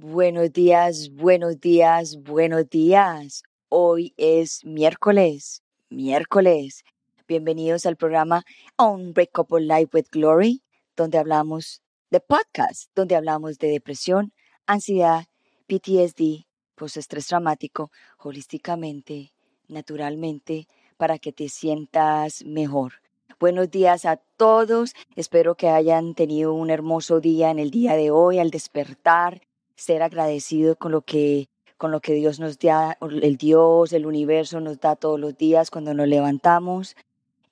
Buenos días, buenos días, buenos días. Hoy es miércoles, miércoles. Bienvenidos al programa Unbreakable Life with Glory, donde hablamos de podcast, donde hablamos de depresión, ansiedad, PTSD, postestrés traumático, holísticamente, naturalmente, para que te sientas mejor. Buenos días a todos. Espero que hayan tenido un hermoso día en el día de hoy al despertar, ser agradecido con lo que con lo que Dios nos da, el Dios, el universo nos da todos los días cuando nos levantamos.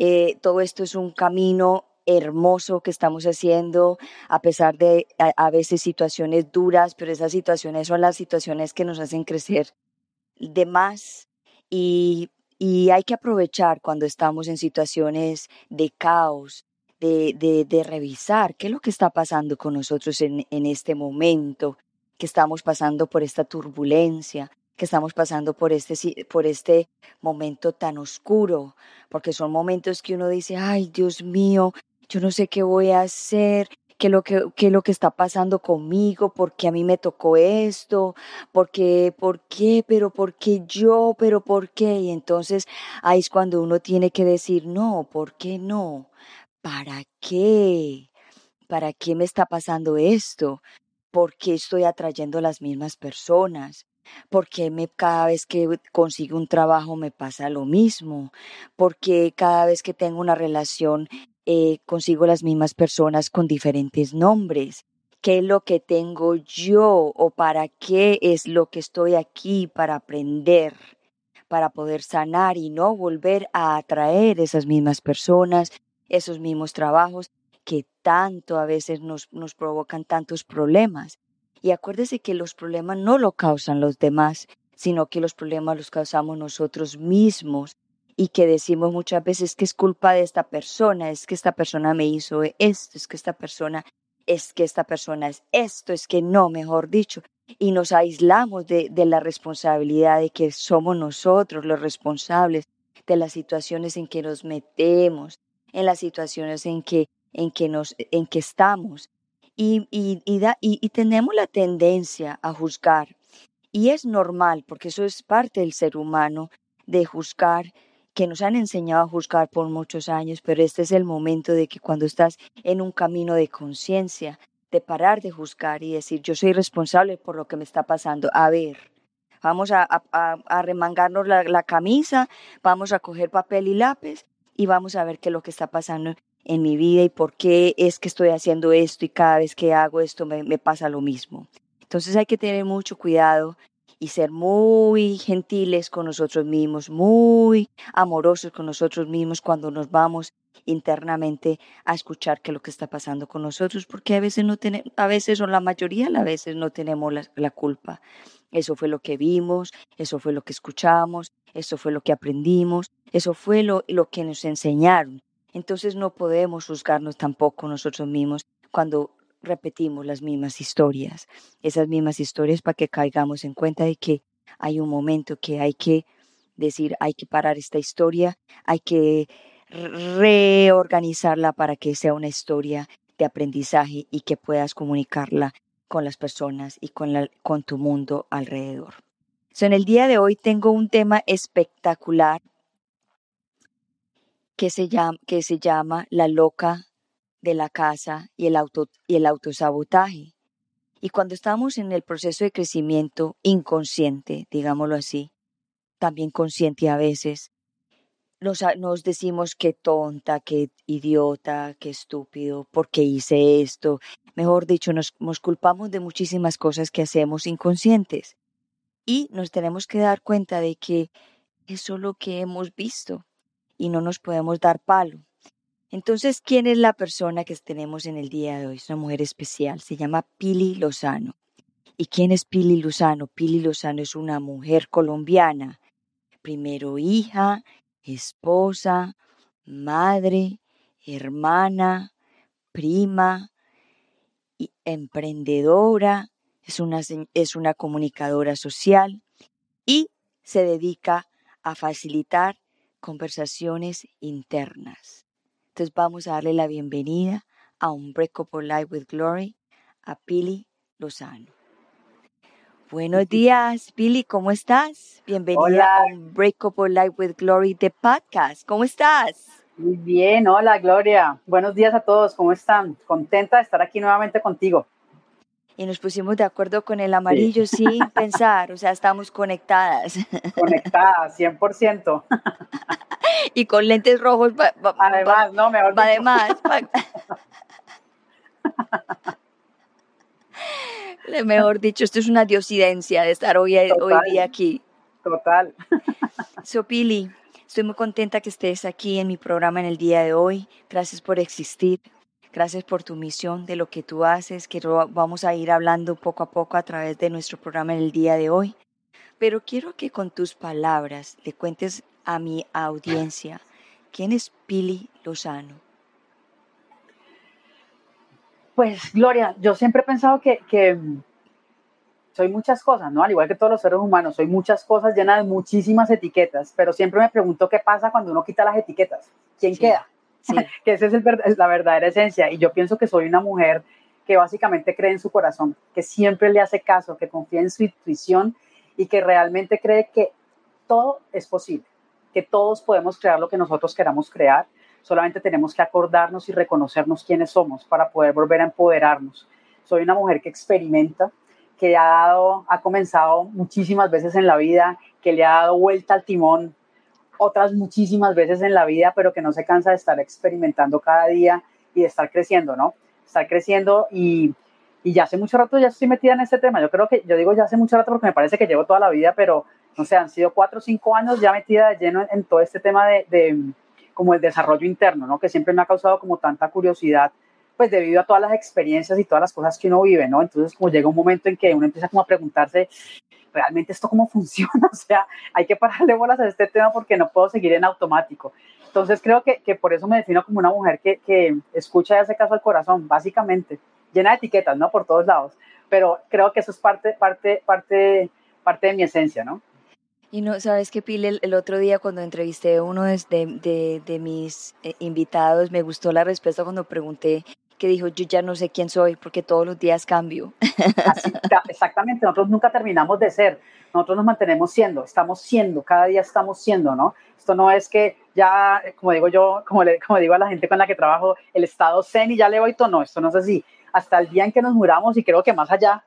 Eh, todo esto es un camino hermoso que estamos haciendo, a pesar de a, a, veces situaciones duras, pero esas situaciones son las situaciones que nos hacen crecer de más y, y hay que aprovechar cuando estamos en situaciones de caos, de, de, de revisar qué es lo que está pasando con nosotros en, en este momento, que estamos pasando por esta turbulencia, que estamos pasando por este, por este momento tan oscuro, porque son momentos que uno dice, ay Dios mío, yo no sé qué voy a hacer, qué es lo que, qué lo que está pasando conmigo, por qué a mí me tocó esto, por qué, por qué, pero por qué yo, pero por qué. Y entonces ahí es cuando uno tiene que decir, no, ¿por qué no? ¿Para qué? ¿Para qué me está pasando esto? ¿Por qué estoy atrayendo a las mismas personas? ¿Por qué me, cada vez que consigo un trabajo me pasa lo mismo? ¿Por qué cada vez que tengo una relación eh, consigo las mismas personas con diferentes nombres? ¿Qué es lo que tengo yo o para qué es lo que estoy aquí para aprender? para poder sanar y no volver a atraer esas mismas personas, esos mismos trabajos tanto a veces nos, provocan tantos problemas. Y acuérdese que los problemas no lo causan los demás, sino que los problemas los causamos nosotros mismos y que decimos muchas veces que es culpa de esta persona, es que esta persona me hizo esto, es que esta persona, es que esta persona es esto, es que no, mejor dicho, y nos aislamos de la responsabilidad de que somos nosotros los responsables de las situaciones en que nos metemos, en las situaciones en que en que, nos, en que estamos. Y, y, y, tenemos la tendencia a juzgar. Y es normal, porque eso es parte del ser humano, de juzgar, que nos han enseñado a juzgar por muchos años, pero este es el momento de que cuando estás en un camino de conciencia, de parar de juzgar y decir, yo soy responsable por lo que me está pasando. A ver, vamos a, a, a remangarnos la, la camisa, vamos a coger papel y lápiz y vamos a ver qué es lo que está pasando en mi vida y por qué es que estoy haciendo esto y cada vez que hago esto me, pasa lo mismo. Entonces hay que tener mucho cuidado y ser muy gentiles con nosotros mismos, muy amorosos con nosotros mismos cuando nos vamos internamente a escuchar qué es lo que está pasando con nosotros, porque a veces no tenemos, a veces o la mayoría a veces no tenemos la, la culpa. Eso fue lo que vimos, eso fue lo que escuchamos, eso fue lo que aprendimos, eso fue lo, lo que nos enseñaron. Entonces no podemos juzgarnos tampoco nosotros mismos cuando repetimos las mismas historias, esas mismas historias para que caigamos en cuenta de que hay un momento que hay que decir, hay que parar esta historia, hay que reorganizarla para que sea una historia de aprendizaje y que puedas comunicarla con las personas y con, la, con tu mundo alrededor. So, en el día de hoy tengo un tema espectacular que se llama, que se llama La loca de la casa y el, auto, y el autosabotaje. Y cuando estamos en el proceso de crecimiento inconsciente, digámoslo así, también consciente a veces, nos, nos decimos que tonta, que idiota, que estúpido, porque hice esto. Mejor dicho, nos, nos culpamos de muchísimas cosas que hacemos inconscientes. Y nos tenemos que dar cuenta de que es lo que hemos visto y no nos podemos dar palo. Entonces, ¿quién es la persona que tenemos en el día de hoy? Es una mujer especial, se llama Pili Lozano. ¿Y quién es Pili Lozano? Pili Lozano es una mujer colombiana, primero hija, esposa, madre, hermana, prima, y emprendedora, es una, es una comunicadora social y se dedica a facilitar conversaciones internas. Entonces vamos a darle la bienvenida a un Breakable Life with Glory a Pili Lozano. Buenos días, Billy, ¿cómo estás? Bienvenida a Unbreakable Life with Glory de podcast. ¿Cómo estás? Muy bien, hola Gloria. Buenos días a todos, ¿cómo están? Contenta de estar aquí nuevamente contigo. Y nos pusimos de acuerdo con el amarillo sin pensar, o sea, estamos conectadas. Conectadas, 100%. y con lentes rojos. además, no, mejor Además. mejor dicho, esto es una diosidencia de estar hoy, hoy día aquí. Total. Sopili, estoy muy contenta que estés aquí en mi programa en el día de hoy. Gracias por existir. Gracias por tu misión, de lo que tú haces, que vamos a ir hablando poco a poco a través de nuestro programa en el día de hoy. Pero quiero que con tus palabras le cuentes a mi audiencia quién es Pili Lozano. Pues Gloria, yo siempre he pensado que, que, soy muchas cosas, ¿no? Al igual que todos los seres humanos, soy muchas cosas llenas de muchísimas etiquetas, pero siempre me pregunto qué pasa cuando uno quita las etiquetas, ¿quién queda? que esa es, la verdadera esencia. Y yo pienso que soy una mujer que básicamente cree en su corazón, que siempre le hace caso, que confía en su intuición y que realmente cree que todo es posible, que todos podemos crear lo que nosotros queramos crear, solamente tenemos que acordarnos y reconocernos quiénes somos para poder volver a empoderarnos. Soy una mujer que experimenta, que ha, dado, ha comenzado muchísimas veces en la vida, que le ha dado vuelta al timón otras muchísimas veces en la vida, pero que no se cansa de estar experimentando cada día y de estar creciendo, ¿no? Estar creciendo y, y ya hace mucho rato ya estoy metida en este tema. Yo creo que, yo digo ya hace mucho rato porque me parece que llevo toda la vida, pero no sé, han sido cuatro o cinco años ya metida de lleno en, todo este tema de, de, como el desarrollo interno, ¿no? Que siempre me ha causado como tanta curiosidad, pues debido a todas las experiencias y todas las cosas que uno vive, ¿no? Entonces como llega un momento en que uno empieza como a preguntarse, realmente esto cómo funciona, o sea, hay que pararle bolas a este tema porque no puedo seguir en automático. Entonces creo que, que por eso me defino como una mujer que, que escucha y hace caso al corazón, básicamente, llena de etiquetas, ¿no? Por todos lados, pero creo que eso es parte, parte, parte, parte de mi esencia, ¿no? Y no, sabes que Pile, el, otro día cuando entrevisté a uno de, de, de mis eh, invitados, me gustó la respuesta cuando pregunté que dijo, yo ya no sé quién soy porque todos los días cambio. exactamente, nosotros nunca terminamos de ser, nosotros nos mantenemos siendo, estamos siendo, cada día estamos siendo, ¿no? Esto no es que ya, como digo yo, como, le, como digo a la gente con la que trabajo, el estado zen y ya le voy todo, no, esto no es así. Hasta el día en que nos muramos y creo que más allá,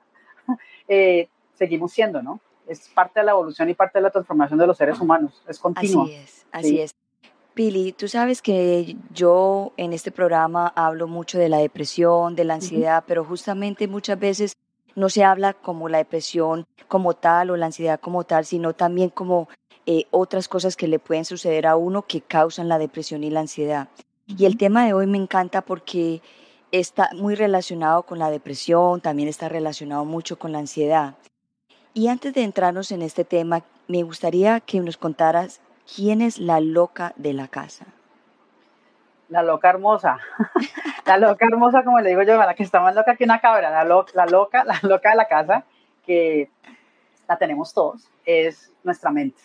eh, seguimos siendo, ¿no? Es parte de la evolución y parte de la transformación de los seres humanos, es continuo. Así es, así es. Pili, tú sabes que yo en este programa hablo mucho de la depresión, de la ansiedad, pero justamente muchas veces no se habla como la depresión como tal o la ansiedad como tal, sino también como eh, otras cosas que le pueden suceder a uno que causan la depresión y la ansiedad. Y el tema de hoy me encanta porque está muy relacionado con la depresión, también está relacionado mucho con la ansiedad. Y antes de entrarnos en este tema, me gustaría que nos contaras ¿Quién es la loca de la casa? La loca hermosa. la loca hermosa, como le digo yo, la que está más loca que una cabra, la, loca, la loca de la casa, que la tenemos todos, es nuestra mente.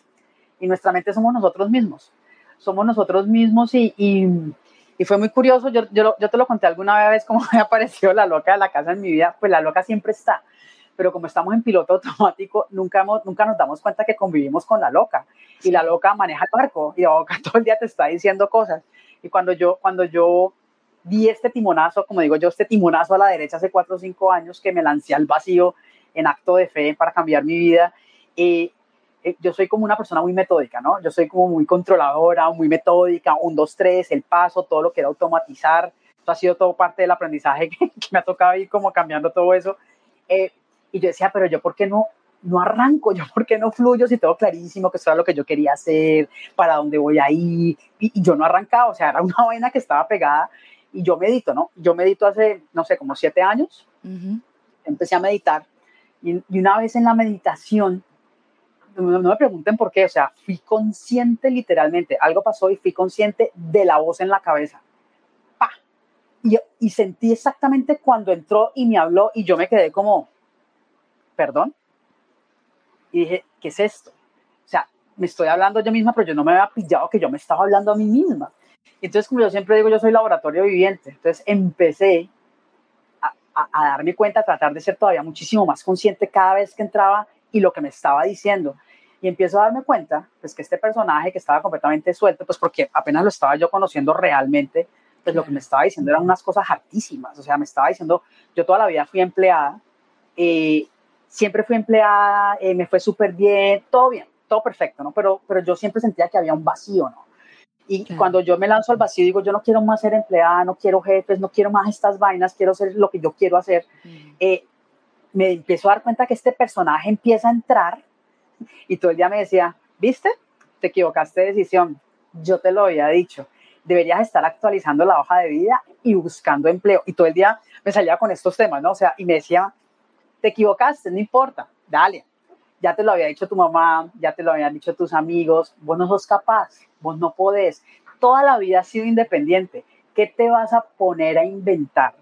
Y nuestra mente somos nosotros mismos. Somos nosotros mismos y, y, fue muy curioso, yo, yo, yo, te lo conté alguna vez cómo me apareció la loca de la casa en mi vida, pues la loca siempre está pero como estamos en piloto automático, nunca, nunca nos damos cuenta que convivimos con la loca. Y la loca maneja el barco y la loca todo el día te está diciendo cosas. Y cuando yo, cuando yo di este timonazo, como digo yo, este timonazo a la derecha hace cuatro o cinco años que me lancé al vacío en acto de fe para cambiar mi vida, eh, eh, yo soy como una persona muy metódica, ¿no? Yo soy como muy controladora, muy metódica, un, dos, tres, el paso, todo lo que era automatizar. Esto ha sido todo parte del aprendizaje que, me ha tocado ir como cambiando todo eso. Eh, y yo decía, pero yo, ¿por qué no, no arranco? ¿Yo por qué no fluyo si tengo clarísimo que eso era lo que yo quería hacer, para dónde voy a ir? Y, yo no arrancaba, o sea, era una vaina que estaba pegada. Y yo medito, ¿no? Yo medito hace, no sé, como siete años. Empecé a meditar. Y, una vez en la meditación, no, me pregunten por qué, o sea, fui consciente literalmente, algo pasó y fui consciente de la voz en la cabeza. ¡Pah! Y, y sentí exactamente cuando entró y me habló y yo me quedé como, perdón. Y dije, ¿qué es esto? O sea, me estoy hablando yo misma, pero yo no me había pillado que yo me estaba hablando a mí misma. Entonces, como yo siempre digo, yo soy laboratorio viviente. Entonces empecé a, darme cuenta, a tratar de ser todavía muchísimo más consciente cada vez que entraba y lo que me estaba diciendo. Y empiezo a darme cuenta, pues que este personaje que estaba completamente suelto, pues porque apenas lo estaba yo conociendo realmente, pues lo que me estaba diciendo eran unas cosas hartísimas. O sea, me estaba diciendo, yo toda la vida fui empleada, eh, siempre fui empleada, eh, me fue súper bien, todo bien, todo perfecto, ¿no? Pero, pero yo siempre sentía que había un vacío, ¿no? Y cuando yo me lanzo al vacío, digo, yo no quiero más ser empleada, no quiero jefes, no quiero más estas vainas, quiero hacer lo que yo quiero hacer. Eh, me empiezo a dar cuenta que este personaje empieza a entrar y todo el día me decía, ¿viste? Te equivocaste de decisión. Yo te lo había dicho. Deberías estar actualizando la hoja de vida y buscando empleo. Y todo el día me salía con estos temas, ¿no? O sea, y me decía, te equivocaste, no importa, dale. Ya te lo había dicho tu mamá, ya te lo habían dicho tus amigos, vos no sos capaz, vos no podés. Toda la vida has sido independiente. ¿Qué te vas a poner a inventar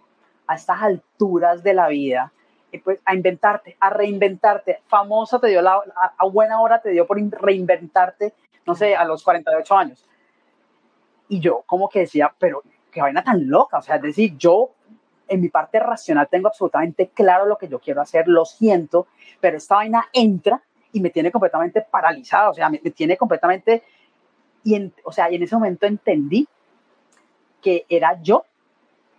a estas alturas de la vida? Y pues a inventarte, a reinventarte. Famosa te dio la, a, buena hora te dio por reinventarte, no sé, a los 48 años. Y yo como que decía, pero qué vaina tan loca. O sea, es decir, yo en mi parte racional tengo absolutamente claro lo que yo quiero hacer, lo siento, pero esta vaina entra y me tiene completamente paralizado, o sea, me, me tiene completamente y en, o sea, y en ese momento entendí que era yo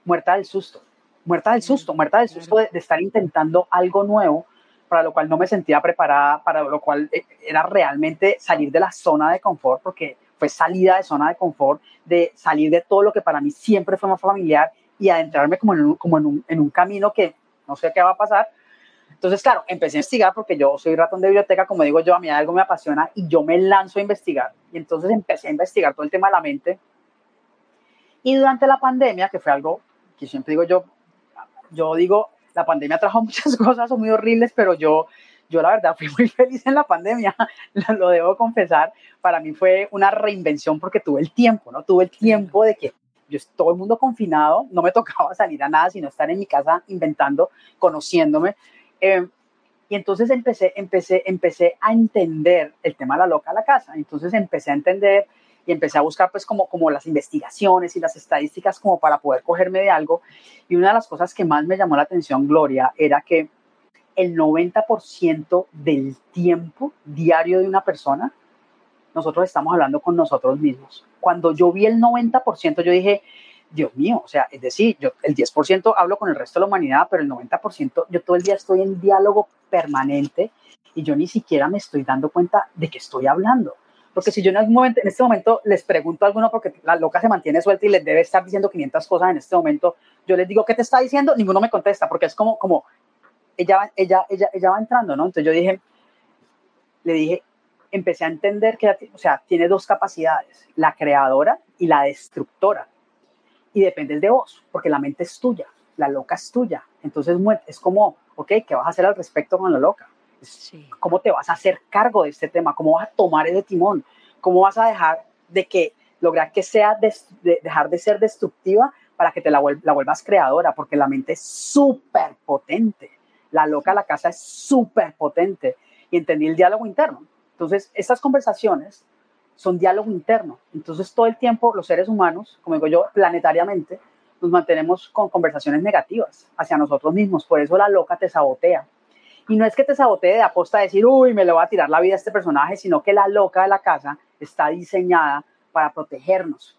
muerta del susto, muerta del susto, muerta del susto de, estar intentando algo nuevo, para lo cual no me sentía preparada, para lo cual eh, era realmente salir de la zona de confort, porque fue salida de zona de confort, de salir de todo lo que para mí siempre fue más familiar y adentrarme como en como en un, en un camino que no sé qué va a pasar, entonces, claro, empecé a investigar porque yo soy ratón de biblioteca, como digo yo, a mí algo me apasiona y yo me lanzo a investigar. Y entonces empecé a investigar todo el tema de la mente. Y durante la pandemia, que fue algo que siempre digo yo, yo digo, la pandemia trajo muchas cosas muy horribles, pero yo, yo la verdad fui muy feliz en la pandemia, lo debo confesar. Para mí fue una reinvención porque tuve el tiempo, ¿no? Tuve el tiempo de que yo todo el mundo confinado, no me tocaba salir a nada, sino estar en mi casa inventando, conociéndome. Eh, y entonces empecé, empecé, empecé a entender el tema de la loca a la casa. Entonces empecé a entender y empecé a buscar pues como, como las investigaciones y las estadísticas como para poder cogerme de algo. Y una de las cosas que más me llamó la atención, Gloria, era que el 90% del tiempo diario de una persona, nosotros estamos hablando con nosotros mismos. Cuando yo vi el 90%, yo dije, Dios mío, o sea, es decir, yo el 10% hablo con el resto de la humanidad, pero el 90% yo todo el día estoy en diálogo permanente y yo ni siquiera me estoy dando cuenta de que estoy hablando. Porque si yo en algún momento, en este momento les pregunto a alguno porque la loca se mantiene suelta y les debe estar diciendo 500 cosas en este momento, yo les digo, ¿qué te está diciendo? Ninguno me contesta porque es como, como, ella, ella, ella, ella va entrando, ¿no? Entonces yo dije, le dije, empecé a entender que, o sea, tiene dos capacidades, la creadora y la destructora y dependes de vos, porque la mente es tuya, la loca es tuya. Entonces es como, ok, ¿qué vas a hacer al respecto con la loca? ¿Cómo te vas a hacer cargo de este tema? ¿Cómo vas a tomar ese timón? ¿Cómo vas a dejar de que, lograr que sea, dejar de ser destructiva para que te la, la vuelvas creadora? Porque la mente es súper potente. La loca, la casa es súper potente. Y entendí el diálogo interno. Entonces, estas conversaciones son diálogo interno. Entonces, todo el tiempo los seres humanos, como digo yo, planetariamente, nos mantenemos con conversaciones negativas hacia nosotros mismos. Por eso la loca te sabotea. Y no es que te sabotee de aposta a decir, uy, me le voy a tirar la vida a este personaje, sino que la loca de la casa está diseñada para protegernos.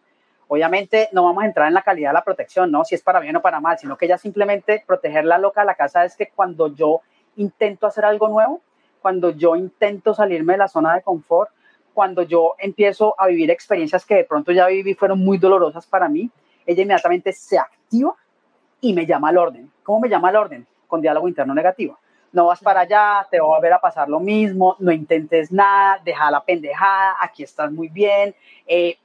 Obviamente no vamos a entrar en la calidad de la protección, ¿no? Si es para bien o para mal, sino que ya simplemente proteger la loca de la casa es que cuando yo intento hacer algo nuevo, cuando yo intento salirme de la zona de confort, cuando yo empiezo a vivir experiencias que de pronto ya viví fueron muy dolorosas para mí, ella inmediatamente se activa y me llama al orden. ¿Cómo me llama al orden? Con diálogo interno negativo. No vas para allá, te va a volver a pasar lo mismo, no intentes nada, deja la pendejada, aquí estás muy bien, eh,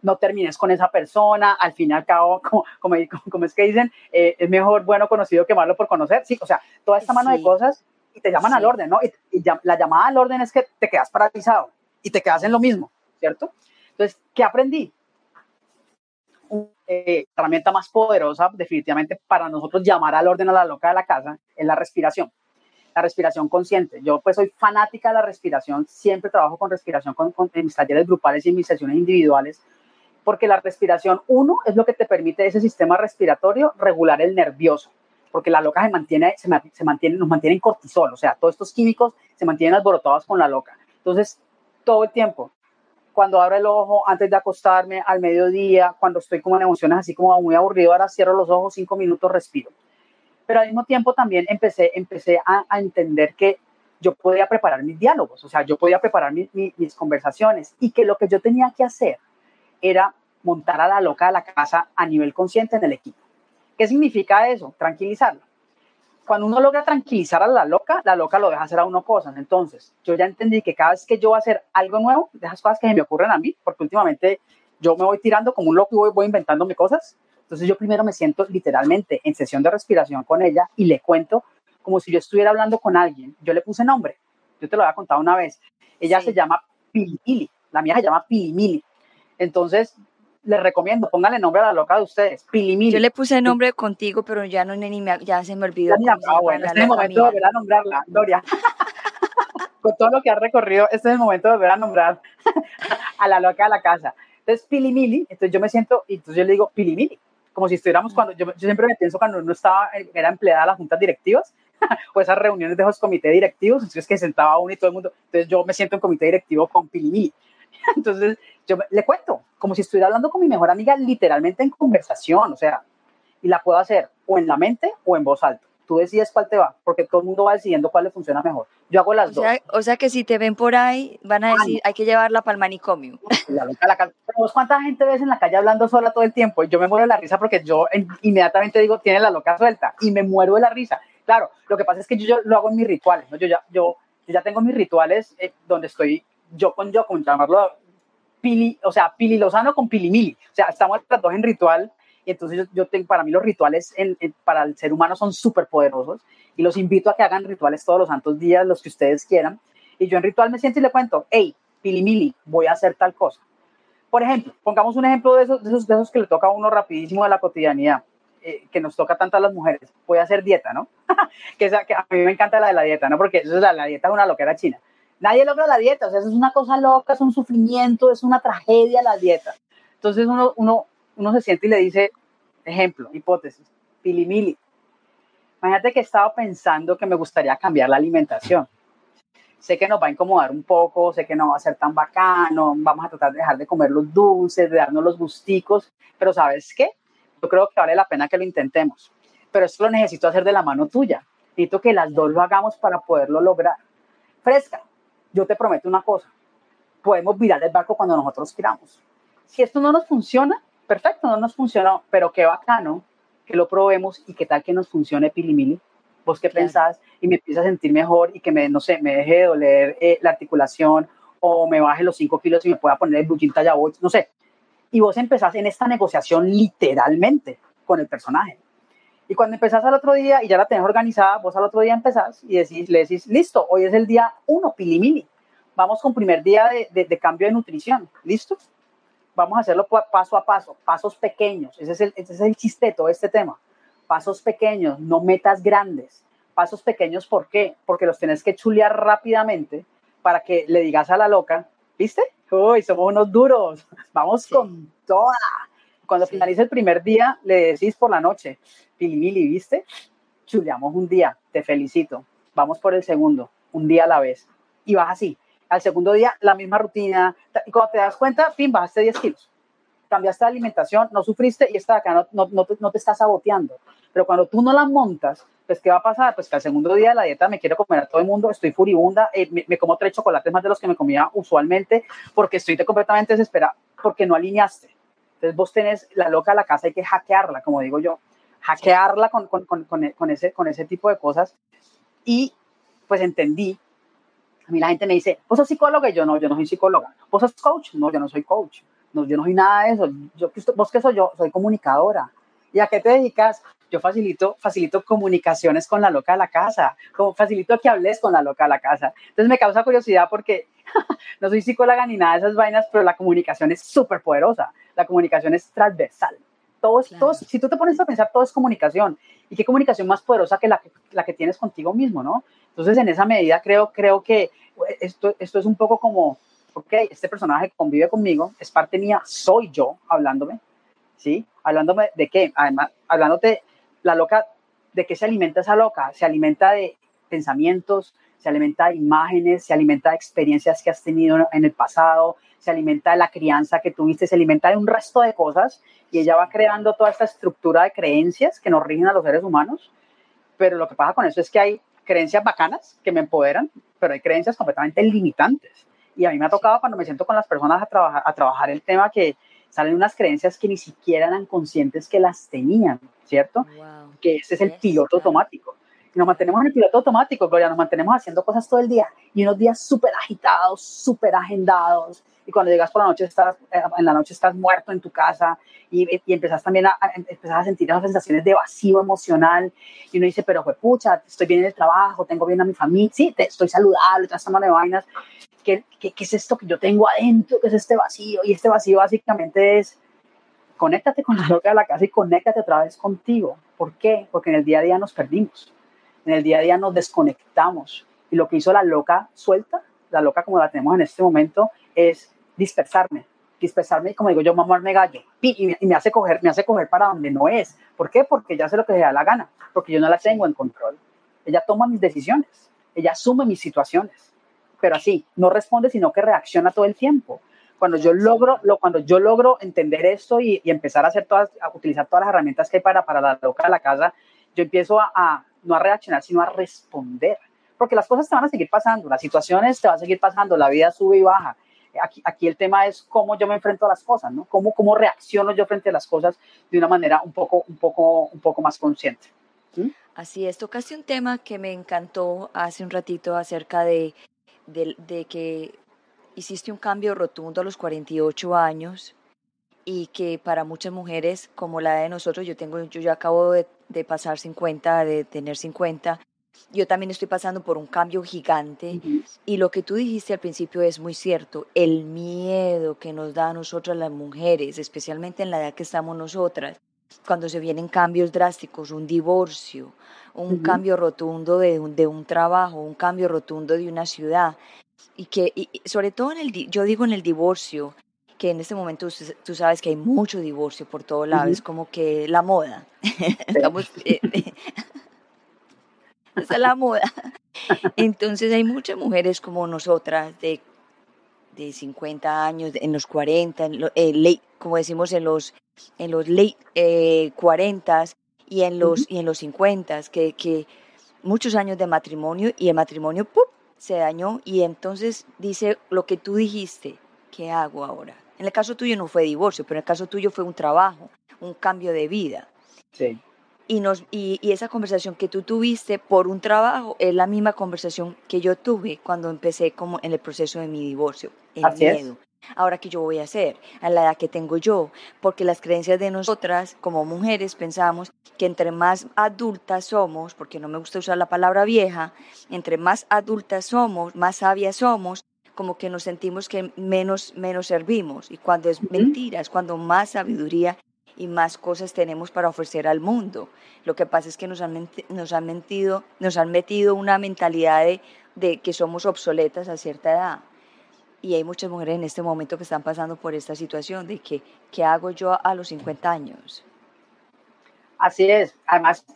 no termines con esa persona, al fin y al cabo, como, como, es que dicen, eh, es mejor bueno conocido que malo por conocer, sí, o sea, toda esta mano de cosas y te llaman al orden, ¿no? Y, y, la llamada al orden es que te quedas paralizado, y te quedas en lo mismo, ¿cierto? Entonces, ¿qué aprendí? Una eh, herramienta más poderosa, definitivamente, para nosotros llamar al orden a la loca de la casa es la respiración. La respiración consciente. Yo pues soy fanática de la respiración, siempre trabajo con respiración con, en mis talleres grupales y en mis sesiones individuales, porque la respiración, uno, es lo que te permite ese sistema respiratorio regular el nervioso. Porque la loca se mantiene, se, mantiene, nos mantiene en cortisol, o sea, todos estos químicos se mantienen alborotados con la loca. Entonces, todo el tiempo, cuando abro el ojo, antes de acostarme, al mediodía, cuando estoy como en emociones así como muy aburrido, ahora cierro los ojos, cinco minutos, respiro. Pero al mismo tiempo también empecé, empecé a, entender que yo podía preparar mis diálogos, o sea, yo podía preparar mis conversaciones y que lo que yo tenía que hacer era montar a la loca de la casa a nivel consciente en el equipo. ¿Qué significa eso? Tranquilizarla. Cuando uno logra tranquilizar a la loca, la loca lo deja hacer a uno cosas. Entonces, yo ya entendí que cada vez que yo voy a hacer algo nuevo, de esas cosas que se me ocurren a mí, porque últimamente yo me voy tirando como un loco y voy, voy inventándome cosas. Entonces, yo primero me siento literalmente en sesión de respiración con ella y le cuento como si yo estuviera hablando con alguien. Yo le puse nombre. Yo te lo había contado una vez. Ella se llama Pilimili. La mía se llama Pilimili. Entonces, les recomiendo, pónganle nombre a la loca de ustedes, Pilimili. Yo le puse nombre contigo, pero ya no ni me, ya se me olvidó. Ya ah, bueno, este es el momento de volver a nombrarla, Gloria. Con todo lo que ha recorrido, este es el momento de volver a nombrar a la loca de la casa. Entonces, Pilimili, entonces yo me siento, y entonces yo le digo Pilimili, como si estuviéramos cuando, yo, siempre me pienso cuando uno estaba, era empleada de las juntas directivas, o esas reuniones de esos comités directivos, entonces que sentaba uno y todo el mundo, entonces yo me siento en comité directivo con Pilimili. Entonces, yo le cuento, como si estuviera hablando con mi mejor amiga, literalmente en conversación, o sea, y la puedo hacer o en la mente o en voz alta. Tú decides cuál te va, porque todo el mundo va decidiendo cuál le funciona mejor. Yo hago las dos. o sea que si te ven por ahí, van a decir, hay que llevarla para el manicomio. La cuánta gente ves en la calle hablando sola todo el tiempo? Y yo me muero de la risa porque yo inmediatamente digo, tiene la loca suelta, y me muero de la risa. Claro, lo que pasa es que yo, lo hago en mis rituales, ¿no? Yo ya, yo, ya tengo mis rituales eh, donde estoy yo con yo, con llamarlo Pili, o sea, Pili Lozano con Pili Mili. O sea, estamos las dos en ritual. Y entonces yo, tengo, para mí los rituales para el ser humano son súper poderosos. Y los invito a que hagan rituales todos los santos días, los que ustedes quieran. Y yo en ritual me siento y le cuento, hey, Pili Mili, voy a hacer tal cosa. Por ejemplo, pongamos un ejemplo de esos, de esos, de esos que le toca a uno rapidísimo de la cotidianidad. Eh, que nos toca tanto a las mujeres, voy a hacer dieta, ¿no? que, que, a mí me encanta la de la dieta, ¿no? Porque eso es la, la dieta es una loquera china. Nadie logra la dieta, o sea, es una cosa loca, es un sufrimiento, es una tragedia la dieta. Entonces uno, uno, uno se siente y le dice, ejemplo, hipótesis, pilimili. Imagínate que he estado pensando que me gustaría cambiar la alimentación. Sé que nos va a incomodar un poco, sé que no va a ser tan bacano, vamos a tratar de dejar de comer los dulces, de darnos los gusticos, pero ¿sabes qué? Yo creo que vale la pena que lo intentemos. Pero esto lo necesito hacer de la mano tuya. Necesito que las dos lo hagamos para poderlo lograr. Fresca, yo te prometo una cosa, podemos virar el barco cuando nosotros queramos. Si esto no nos funciona, perfecto, no nos funcionó, pero qué bacano que lo probemos y qué tal que nos funcione pilimili. ¿Vos qué pensás? Y me empieza a sentir mejor y que me, no sé, me deje de doler eh, la articulación o me baje los 5 kilos y me pueda poner el blue jean talla 8, no sé. Y vos empezás en esta negociación literalmente con el personaje. Y cuando empezás al otro día y ya la tenés organizada, vos al otro día empezás y decís, le decís, listo, hoy es el día uno, pilimili. Vamos con primer día de, de, cambio de nutrición. ¿Listo? Vamos a hacerlo paso a paso, pasos pequeños. Ese es el, ese es el chiste de todo este tema. Pasos pequeños, no metas grandes. Pasos pequeños, ¿por qué? Porque los tenés que chulear rápidamente para que le digas a la loca, ¿viste? Uy, somos unos duros, vamos con toda. Cuando finalice el primer día, le decís por la noche, Pilimili, ¿viste? Chuleamos un día, te felicito. Vamos por el segundo, un día a la vez. Y vas así. Al segundo día, la misma rutina. Y cuando te das cuenta, fin, bajaste 10 kilos. Cambiaste de alimentación, no sufriste y esta acá no, no, te, no te estás saboteando. Pero cuando tú no la montas, pues ¿qué va a pasar? Pues que al segundo día de la dieta me quiero comer a todo el mundo, estoy furibunda, eh, me, como tres chocolates más de los que me comía usualmente, porque estoy completamente desesperada, porque no alineaste. Entonces vos tenés la loca a la casa, hay que hackearla, como digo yo hackearla con, con, con, con, ese, con ese tipo de cosas. Y pues entendí. A mí la gente me dice, ¿vos sos psicóloga? Y yo no, yo no soy psicóloga. ¿Vos sos coach? No, yo no soy coach. No, yo no soy nada de eso. Yo, ¿Vos qué soy yo? Soy comunicadora. ¿Y a qué te dedicas? Yo facilito, facilito comunicaciones con la loca de la casa, como facilito que hables con la loca de la casa. Entonces me causa curiosidad porque no soy psicóloga ni nada de esas vainas, pero la comunicación es súper poderosa. La comunicación es transversal todo, si tú te pones a pensar, todo es comunicación. ¿Y qué comunicación más poderosa que la, que la que tienes contigo mismo, no? Entonces, en esa medida, creo, creo que esto, esto es un poco como, ok, este personaje convive conmigo, es parte mía, soy yo hablándome, ¿sí? Hablándome de qué? Además, hablándote, la loca ¿de qué se alimenta esa loca? Se alimenta de pensamientos, se alimenta de imágenes, se alimenta de experiencias que has tenido en el pasado, se alimenta de la crianza que tuviste, se alimenta de un resto de cosas y ella va creando toda esta estructura de creencias que nos rigen a los seres humanos. Pero lo que pasa con eso es que hay creencias bacanas que me empoderan, pero hay creencias completamente limitantes. Y a mí me ha tocado cuando me siento con las personas a trabajar, a trabajar el tema que salen unas creencias que ni siquiera eran conscientes que las tenían, ¿cierto? Que ese es el piloto automático. Y nos mantenemos en el piloto automático, Gloria, nos mantenemos haciendo cosas todo el día y unos días súper agitados, súper agendados. Y cuando llegas por la noche, estás, eh, en la noche estás muerto en tu casa y, y empezás también a, a, a sentir esas sensaciones de vacío emocional. Y uno dice, pero fue pucha, estoy bien en el trabajo, tengo bien a mi familia, sí, te, estoy saludable, toda esta de vainas. ¿Qué, ¿Qué, qué, es esto que yo tengo adentro? ¿Qué es este vacío? Y este vacío básicamente es, conéctate con la loca de la casa y conéctate otra vez contigo. ¿Por qué? Porque en el día a día nos perdimos. En el día a día nos desconectamos. Y lo que hizo la loca suelta, la loca como la tenemos en este momento, es dispersarme. Dispersarme y como digo yo, mamarme gallo. Y, y, me, hace coger, me hace coger para donde no es. ¿Por qué? Porque ella hace lo que le da la gana. Porque yo no la tengo en control. Ella toma mis decisiones. Ella asume mis situaciones. Pero así, no responde, sino que reacciona todo el tiempo cuando yo logro, lo, cuando yo logro entender esto y, empezar a hacer todas, a utilizar todas las herramientas que hay para, para la loca de la casa, yo empiezo a, no a reaccionar, sino a responder. Porque las cosas te van a seguir pasando, las situaciones te van a seguir pasando, la vida sube y baja. Aquí, aquí el tema es cómo yo me enfrento a las cosas, ¿no? Cómo, cómo reacciono yo frente a las cosas de una manera un poco, un poco, un poco más consciente. ¿Mm? Así es, tocaste un tema que me encantó hace un ratito acerca de, de, de que hiciste un cambio rotundo a los 48 años y que para muchas mujeres como la de nosotros, yo tengo, yo ya acabo de, de pasar 50, de tener 50, yo también estoy pasando por un cambio gigante uh -huh. y lo que tú dijiste al principio es muy cierto, el miedo que nos da a nosotras las mujeres, especialmente en la edad que estamos nosotras, cuando se vienen cambios drásticos, un divorcio, un uh -huh. cambio rotundo de un, de un trabajo, un cambio rotundo de una ciudad, y que y sobre todo en el yo digo en el divorcio que en este momento tú sabes que hay mucho divorcio por todo lado, uh -huh. es como que la moda. Estamos, eh, esa es la moda. Entonces hay muchas mujeres como nosotras de, de 50 años, en los 40, en lo, eh, late, como decimos en los en los late eh, 40 y en los uh -huh. y en los 50 que, que muchos años de matrimonio y el matrimonio ¡pum! se dañó y entonces dice lo que tú dijiste, ¿qué hago ahora? En el caso tuyo no fue divorcio, pero en el caso tuyo fue un trabajo, un cambio de vida. Sí. Y, nos, y, y, esa conversación que tú tuviste por un trabajo es la misma conversación que yo tuve cuando empecé como en el proceso de mi divorcio, el Así miedo. Es. Ahora, ¿qué yo voy a hacer? A la edad que tengo yo. Porque las creencias de nosotras, como mujeres, pensamos que entre más adultas somos, porque no me gusta usar la palabra vieja, entre más adultas somos, más sabias somos, como que nos sentimos que menos, menos servimos. Y cuando es uh -huh. mentira, es cuando más sabiduría y más cosas tenemos para ofrecer al mundo. Lo que pasa es que nos han, nos han, mentido, nos han metido una mentalidad de, de que somos obsoletas a cierta edad y hay muchas mujeres en este momento que están pasando por esta situación de que, ¿qué hago yo a los 50 años? Así es. Además,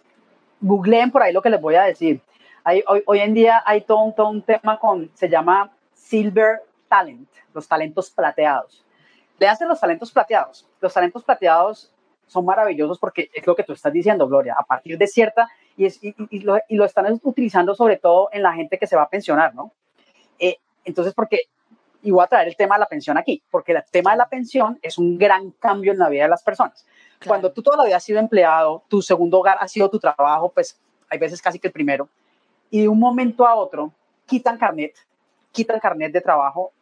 googleen por ahí lo que les voy a decir. Hay, hoy, hoy, en día hay todo un, todo un tema con, se llama Silver Talent, los talentos plateados. Léanse los talentos plateados. Los talentos plateados son maravillosos porque es lo que tú estás diciendo, Gloria, a partir de cierta, y, es, y, y, lo, y lo, están utilizando sobre todo en la gente que se va a pensionar, ¿no? Eh, entonces, porque y voy a traer el tema de la pensión aquí, porque el tema de la pensión es un gran cambio en la vida de las personas. Claro. Cuando tú toda la vida has sido empleado, tu segundo hogar ha sido tu trabajo, pues hay veces casi que el primero, y de un momento a otro quitan carnet, quitan carnet de trabajo,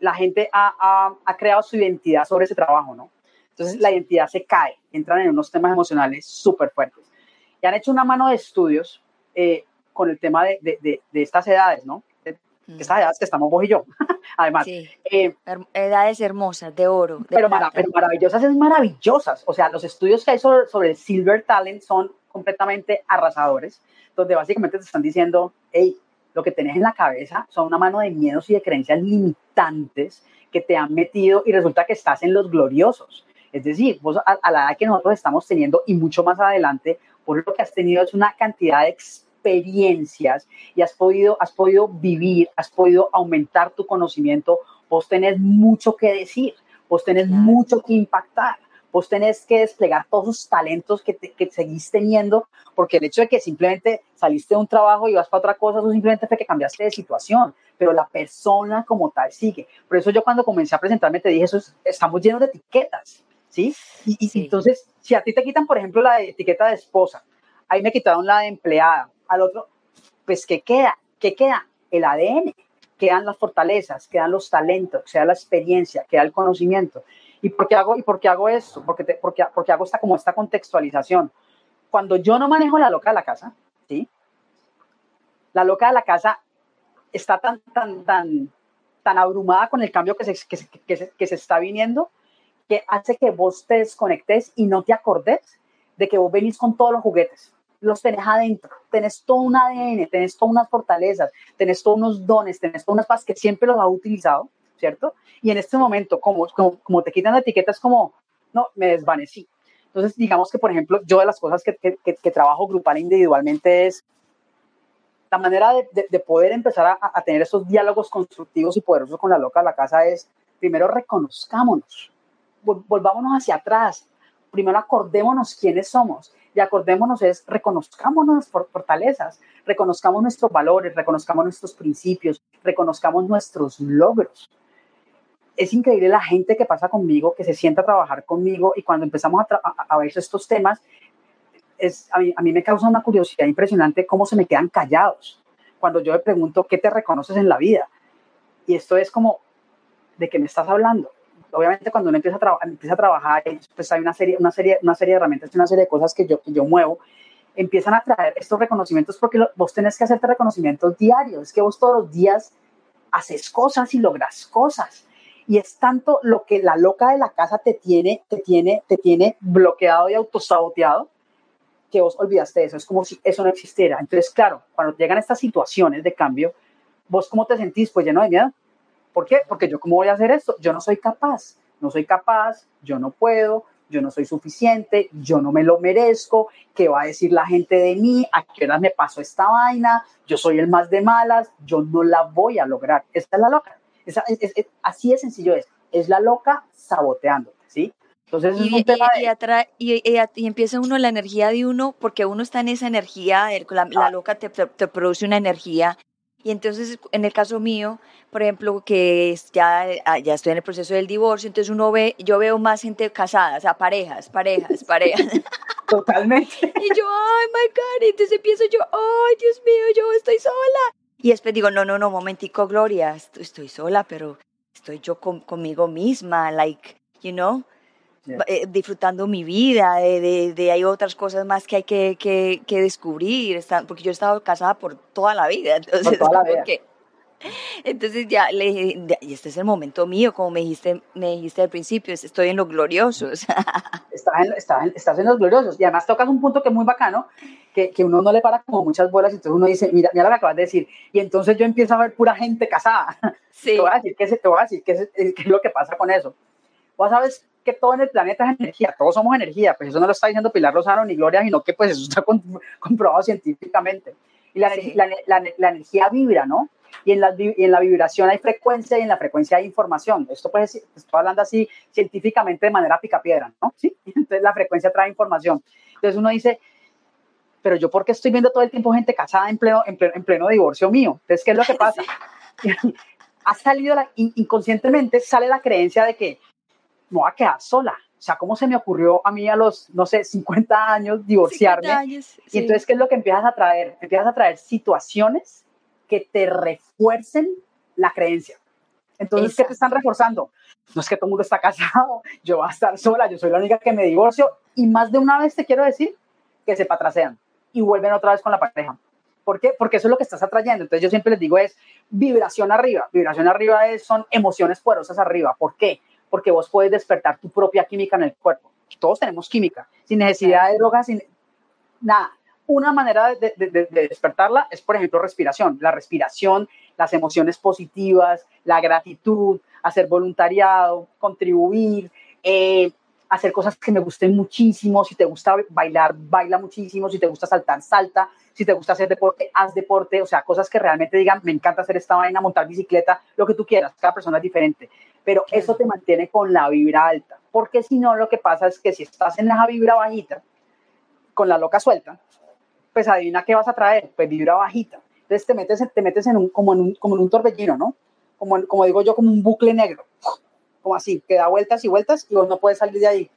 la gente ha, ha, ha creado su identidad sobre ese trabajo, ¿no? Entonces la identidad se cae, entran en unos temas emocionales súper fuertes. Y han hecho una mano de estudios eh, con el tema de, de, de, de estas edades, ¿no? Mm. Esas edades que estamos vos y yo, además. Sí. Eh, edades hermosas, de oro. De pero, mara, pero, maravillosas es maravillosas. O sea, los estudios que hay sobre, sobre, el Silver Talent son completamente arrasadores, donde básicamente te están diciendo, hey, lo que tenés en la cabeza son una mano de miedos y de creencias limitantes que te han metido y resulta que estás en los gloriosos. Es decir, vos a, a la edad que nosotros estamos teniendo y mucho más adelante, Por lo que has tenido es una cantidad de experiencias y has podido, has podido vivir, has podido aumentar tu conocimiento. Vos tenés mucho que decir, vos tenés mucho que impactar vos tenés que desplegar todos los talentos que, que, seguís teniendo, porque el hecho de que simplemente saliste de un trabajo y vas para otra cosa, eso simplemente fue que cambiaste de situación, pero la persona como tal sigue. Por eso yo cuando comencé a presentarme te dije, eso estamos llenos de etiquetas, ¿sí? Y, entonces, si a ti te quitan, por ejemplo, la etiqueta de esposa, ahí me quitaron la de empleada, al otro, pues ¿qué queda? ¿Qué queda? El ADN, quedan las fortalezas, quedan los talentos, queda la experiencia, queda el conocimiento. ¿Y por qué hago, y por qué hago esto? Porque, porque, porque hago esta, como esta contextualización. Cuando yo no manejo la loca de la casa, ¿sí? La loca de la casa está tan, tan, tan, tan abrumada con el cambio que se, que, se, que se está viniendo que hace que vos te desconectes y no te acordes de que vos venís con todos los juguetes. Los tenés adentro, tenés todo un ADN, tenés todas unas fortalezas, tenés todos unos dones, tenés todas unas cosas que siempre los has utilizado ¿cierto? Y en este momento, como, como, te quitan la etiqueta, es como, no, me desvanecí. Entonces, digamos que, por ejemplo, yo de las cosas que, que, trabajo grupal individualmente es la manera de, de, poder empezar a, a, tener esos diálogos constructivos y poderosos con la loca de la casa es, primero reconozcámonos, volvámonos hacia atrás, primero acordémonos quiénes somos y acordémonos es reconozcámonos por fortalezas, reconozcamos nuestros valores, reconozcamos nuestros principios, reconozcamos nuestros logros es increíble la gente que pasa conmigo, que se sienta a trabajar conmigo y cuando empezamos a, ver estos temas, a, mí, me causa una curiosidad impresionante cómo se me quedan callados cuando yo le pregunto qué te reconoces en la vida. Y esto es como, ¿de qué me estás hablando? Obviamente cuando uno empieza a, empieza a trabajar, pues hay una serie, una, serie, una serie de herramientas, una serie de cosas que yo, que yo muevo, empiezan a traer estos reconocimientos porque vos tenés que hacerte reconocimientos diarios, es que vos todos los días haces cosas y logras cosas y es tanto lo que la loca de la casa te tiene, te tiene, te tiene bloqueado y autosaboteado que vos olvidaste eso. Es como si eso no existiera. Entonces, claro, cuando llegan estas situaciones de cambio, vos cómo te sentís? Pues lleno de miedo. ¿Por qué? Porque yo cómo voy a hacer esto? Yo no soy capaz, no soy capaz, yo no puedo, yo no soy suficiente, yo no me lo merezco, ¿qué va a decir la gente de mí? ¿A qué hora me pasó esta vaina? Yo soy el más de malas, yo no la voy a lograr. Esta es la loca así de sencillo es. Es la loca saboteándote, ¿sí? Entonces y, es y, y, empieza uno la energía de uno, porque uno está en esa energía, la, loca te, te, produce una energía. Y entonces, en el caso mío, por ejemplo, que ya, ah, ya estoy en el proceso del divorcio, entonces uno ve, yo veo más gente casada, o sea, parejas, parejas, parejas. Totalmente. y yo, ay, my God, entonces empiezo yo, ay, Dios mío, yo estoy sola. Y después digo, no, no, no, momentico, Gloria, estoy, sola, pero estoy yo conmigo misma, like, you know, eh, disfrutando mi vida, de, de, hay otras cosas más que hay que, que, que descubrir, porque yo he estado casada por toda la vida, entonces toda la vida. Entonces ya le dije, y este es el momento mío, como me dijiste, me dijiste al principio, estoy en los gloriosos. Estás en, estás en los gloriosos. Y además tocas un punto que es muy bacano, que, que, uno no le para como muchas bolas, y entonces uno dice, mira, mira lo que acabas de decir. Y entonces yo empiezo a ver pura gente casada. Sí. Te voy a decir qué es, te voy a decir qué es, qué es lo que pasa con eso. Vos sabes que todo en el planeta es energía, todos somos energía, pues eso no lo está diciendo Pilar Rosano ni Gloria, sino que pues eso está comprobado científicamente. Y la, la, la, la energía vibra, ¿no? Y en, la, en la vibración hay frecuencia y en la frecuencia hay información. Esto decir, estoy hablando así científicamente de manera picapiedra, ¿no? ¿Sí? Entonces la frecuencia trae información. Entonces uno dice, pero yo por qué estoy viendo todo el tiempo gente casada en pleno, en pleno, divorcio mío. Entonces, ¿qué es lo que pasa? ha salido inconscientemente, sale la creencia de que me voy a quedar sola. O sea, ¿cómo se me ocurrió a mí a los, no sé, 50 años divorciarme? 50 años, Y entonces, ¿qué es lo que empiezas a traer? Empiezas a traer situaciones que te refuercen la creencia. Entonces, ¿qué te están reforzando? No es que todo el mundo está casado, yo voy a estar sola, yo soy la única que me divorcio. Y más de una vez te quiero decir que se patrasean y vuelven otra vez con la pareja. ¿Por qué? Porque eso es lo que estás atrayendo. Entonces yo siempre les digo es vibración arriba. Vibración arriba es, son emociones poderosas arriba. ¿Por qué? Porque vos puedes despertar tu propia química en el cuerpo. Todos tenemos química, sin necesidad de drogas, sin nada una manera de, despertarla es, por ejemplo, respiración. La respiración, las emociones positivas, la gratitud, hacer voluntariado, contribuir, eh, hacer cosas que me gusten muchísimo, si te gusta bailar, baila muchísimo, si te gusta saltar, salta, si te gusta hacer deporte, haz deporte, o sea, cosas que realmente digan, me encanta hacer esta vaina, montar bicicleta, lo que tú quieras, cada persona es diferente, pero eso te mantiene con la vibra alta, porque si no, lo que pasa es que si estás en la vibra bajita, con la loca suelta, pues adivina qué vas a traer, pues vibra bajita. Entonces te metes, te metes en un, como, en un, como en un torbellino, ¿no? Como, como digo yo, como un bucle negro como así, que da vueltas y vueltas y vos no puedes salir de ahí.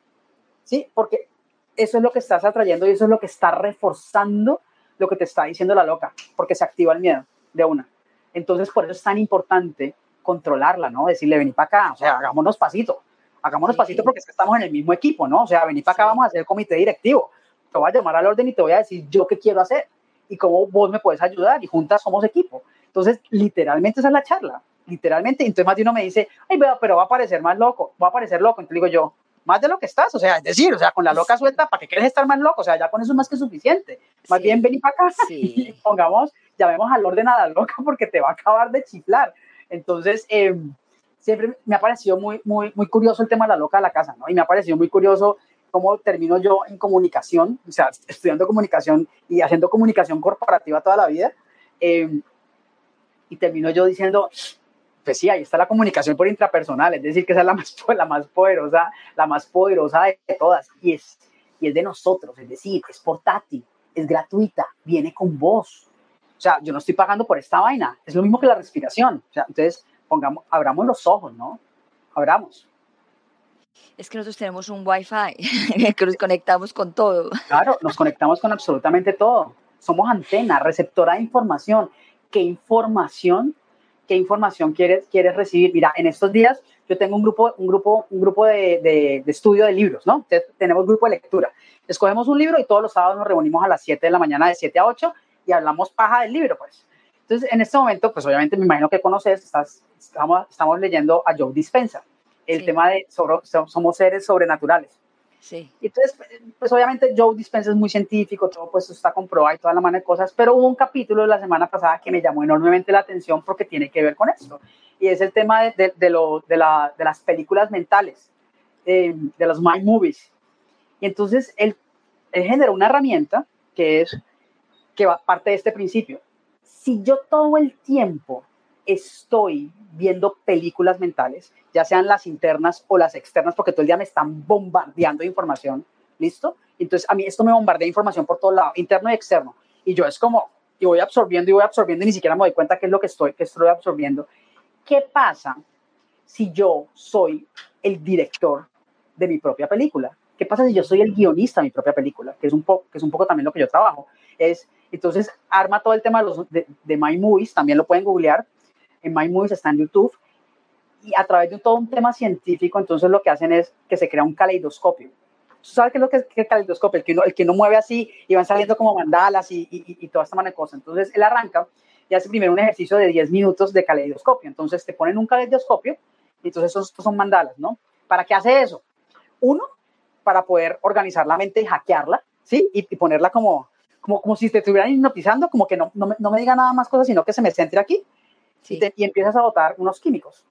¿Sí? Porque eso es lo que estás atrayendo y eso es lo que está reforzando lo que te está diciendo la loca, porque se activa el miedo de una. Entonces, por eso es tan importante controlarla, ¿no? Decirle, vení para acá, o sea, hagámonos pasito, hagámonos pasito porque es que estamos en el mismo equipo, ¿no? O sea, vení para acá, vamos a hacer comité directivo. Te voy a llamar al orden y te voy a decir yo qué quiero hacer y cómo vos me puedes ayudar y juntas somos equipo. Entonces, literalmente esa es la charla literalmente. Entonces más de uno me dice, ay, pero va a parecer más loco, va a parecer loco. Entonces digo yo, más de lo que estás, o sea, es decir, o sea, con la loca suelta, ¿para qué quieres estar más loco? O sea, ya con eso es más que suficiente. Más bien ven y para acá y pongamos, llamemos al orden a la loca porque te va a acabar de chiflar. Entonces, em, siempre me ha parecido muy, muy, muy curioso el tema de la loca de la casa, ¿no? Y me ha parecido muy curioso cómo termino yo en comunicación, o sea, estudiando comunicación y haciendo comunicación corporativa toda la vida. Em, y termino yo diciendo, pues sí, ahí está la comunicación por intrapersonal, es decir, que esa es la más, la más poderosa, la más poderosa de todas, y es, y es de nosotros, es decir, es portátil, es gratuita, viene con vos. O sea, yo no estoy pagando por esta vaina, es lo mismo que la respiración. O sea, entonces, pongamos, abramos los ojos, ¿no? Abramos. Es que nosotros tenemos un Wi-Fi, que nos conectamos con todo. Claro, nos conectamos con absolutamente todo. Somos antena, receptora de información. ¿Qué información qué información quieres, quieres recibir. Mira, en estos días yo tengo un grupo, un grupo, un grupo de, de, estudio de libros, ¿no? Entonces, tenemos grupo de lectura. Escogemos un libro y todos los sábados nos reunimos a las 7 de la mañana, de 7 a 8, y hablamos paja del libro, pues. Entonces, en este momento, pues obviamente me imagino que conoces, estás, estamos, estamos leyendo a Joe Dispenza, el tema de sobre, somos seres sobrenaturales. Sí. Entonces, pues obviamente Joe Dispenza es muy científico, todo pues está comprobado y toda la mano de cosas, pero hubo un capítulo de la semana pasada que me llamó enormemente la atención porque tiene que ver con esto. Y es el tema de, de, lo, de, la, de las películas mentales, eh, de los mind movies. Y entonces él, él generó una herramienta que es, que va parte de este principio. Si yo todo el tiempo estoy viendo películas mentales, ya sean las internas o las externas, porque todo el día me están bombardeando de información, ¿listo? Entonces a mí esto me bombardea información por todo lado, interno y externo, y yo es como, y voy absorbiendo y voy absorbiendo y ni siquiera me doy cuenta qué es lo que estoy, que estoy absorbiendo. ¿Qué pasa si yo soy el director de mi propia película? ¿Qué pasa si yo soy el guionista de mi propia película? Que es un poco, que es un poco también lo que yo trabajo. Es, entonces, arma todo el tema de, los, de, de My Movies, también lo pueden googlear, en My Movies, está en YouTube, y a través de todo un tema científico, entonces lo que hacen es que se crea un caleidoscopio. ¿Tú sabes qué es lo que es el caleidoscopio? El que, uno, el que no mueve así y van saliendo como mandalas y, y, y toda esta manera de cosas. Entonces él arranca y hace primero un ejercicio de 10 minutos de caleidoscopio. Entonces te ponen un caleidoscopio y entonces estos, son mandalas, ¿no? ¿Para qué hace eso? Uno, para poder organizar la mente y hackearla, ¿sí? Y, y ponerla como, como, como si te estuvieran hipnotizando, como que no, no, no me diga nada más cosas, sino que se me centre aquí y, te, y empiezas a botar unos químicos.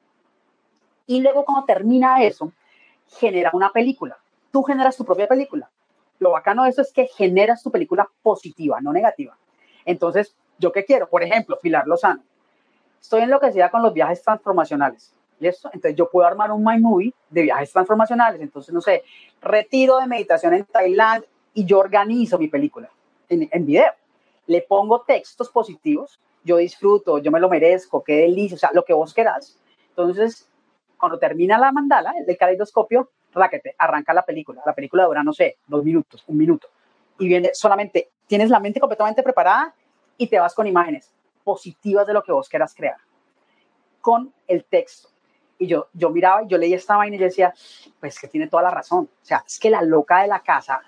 Y luego cuando termina eso, genera una película. Tú generas tu propia película. Lo bacano de eso es que generas tu película positiva, no negativa. Entonces, ¿yo qué quiero? Por ejemplo, Pilar Lozano. Estoy enloquecida con los viajes transformacionales. ¿Y esto? Entonces yo puedo armar un My Movie de viajes transformacionales. Entonces, no sé, retiro de meditación en Tailandia y yo organizo mi película en, en video. Le pongo textos positivos yo disfruto, yo me lo merezco, qué delicia, o sea, lo que vos querás. Entonces, cuando termina la mandala, el caleidoscopio, raquete, arranca la película. La película dura, no sé, dos minutos, un minuto. Y viene solamente, tienes la mente completamente preparada y te vas con imágenes positivas de lo que vos quieras crear. Con el texto. Y yo, yo miraba, yo leía esta vaina y yo decía, pues que tiene toda la razón. O sea, es que la loca de la casa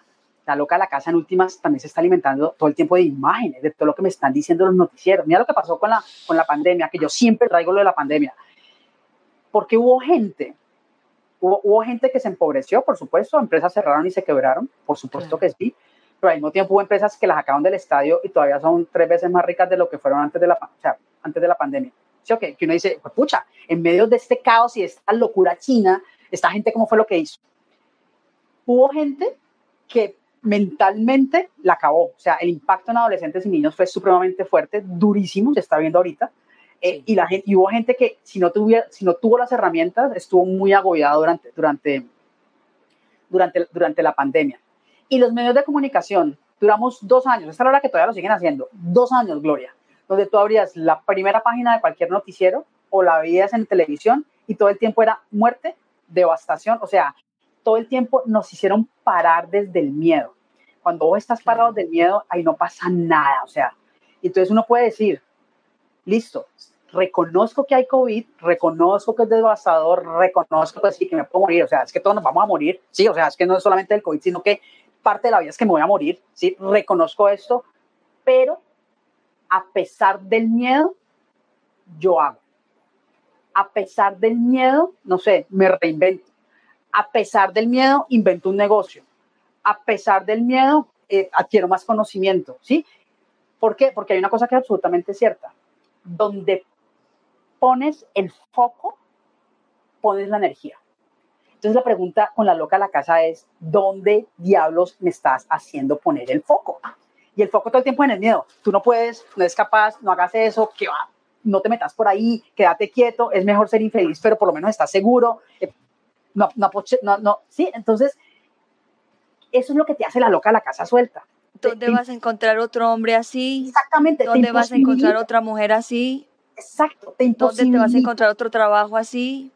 la loca de la casa en últimas también se está alimentando todo el tiempo de imágenes, de todo lo que me están diciendo los noticieros. Mira lo que pasó con la, con la pandemia, que yo siempre traigo lo de la pandemia. Porque hubo gente, hubo, hubo gente que se empobreció, por supuesto, empresas cerraron y se quebraron, por supuesto que sí, pero al mismo tiempo hubo empresas que las sacaron del estadio y todavía son tres veces más ricas de lo que fueron antes de la, o sea, antes de la pandemia. ¿Sí, okay? Que uno dice, pues, pucha, en medio de este caos y esta locura china, esta gente, ¿cómo fue lo que hizo? hubo gente que mentalmente la acabó. O sea, el impacto en adolescentes y niños fue supremamente fuerte, durísimo, se está viendo ahorita. Eh, y, la gente, y hubo gente que si no, tuviera, si no tuvo las herramientas estuvo muy agobiada durante, durante, durante, durante la pandemia. Y los medios de comunicación, duramos dos años, esta es la hora que todavía lo siguen haciendo, dos años, Gloria, donde tú abrías la primera página de cualquier noticiero o la veías en televisión y todo el tiempo era muerte, devastación, o sea, todo el tiempo nos hicieron parar desde el miedo. Cuando vos estás parado del miedo, ahí no pasa nada, o sea, entonces uno puede decir, listo, reconozco que hay COVID, reconozco que es devastador, reconozco que sí, que me puedo morir, o sea, es que todos nos vamos a morir, sí, o sea, es que no es solamente el COVID, sino que parte de la vida es que me voy a morir, sí, reconozco esto, pero a pesar del miedo, yo hago. A pesar del miedo, no sé, me reinvento. A pesar del miedo, invento un negocio. A pesar del miedo, eh, adquiero más conocimiento, ¿sí? ¿Por qué? Porque hay una cosa que es absolutamente cierta. Donde pones el foco, pones la energía. Entonces la pregunta con la loca a la casa es, ¿dónde diablos me estás haciendo poner el foco? Y el foco todo el tiempo en el miedo. Tú no puedes, no eres capaz, no hagas eso, que va, no te metas por ahí, quédate quieto, es mejor ser infeliz, pero por lo menos estás seguro. No, no, no, no, sí, entonces eso es lo que te hace la loca a la casa suelta. ¿Dónde vas a encontrar otro hombre así? Exactamente. ¿Dónde vas a encontrar otra mujer así? Exacto, te ¿Dónde te vas a encontrar otro trabajo así?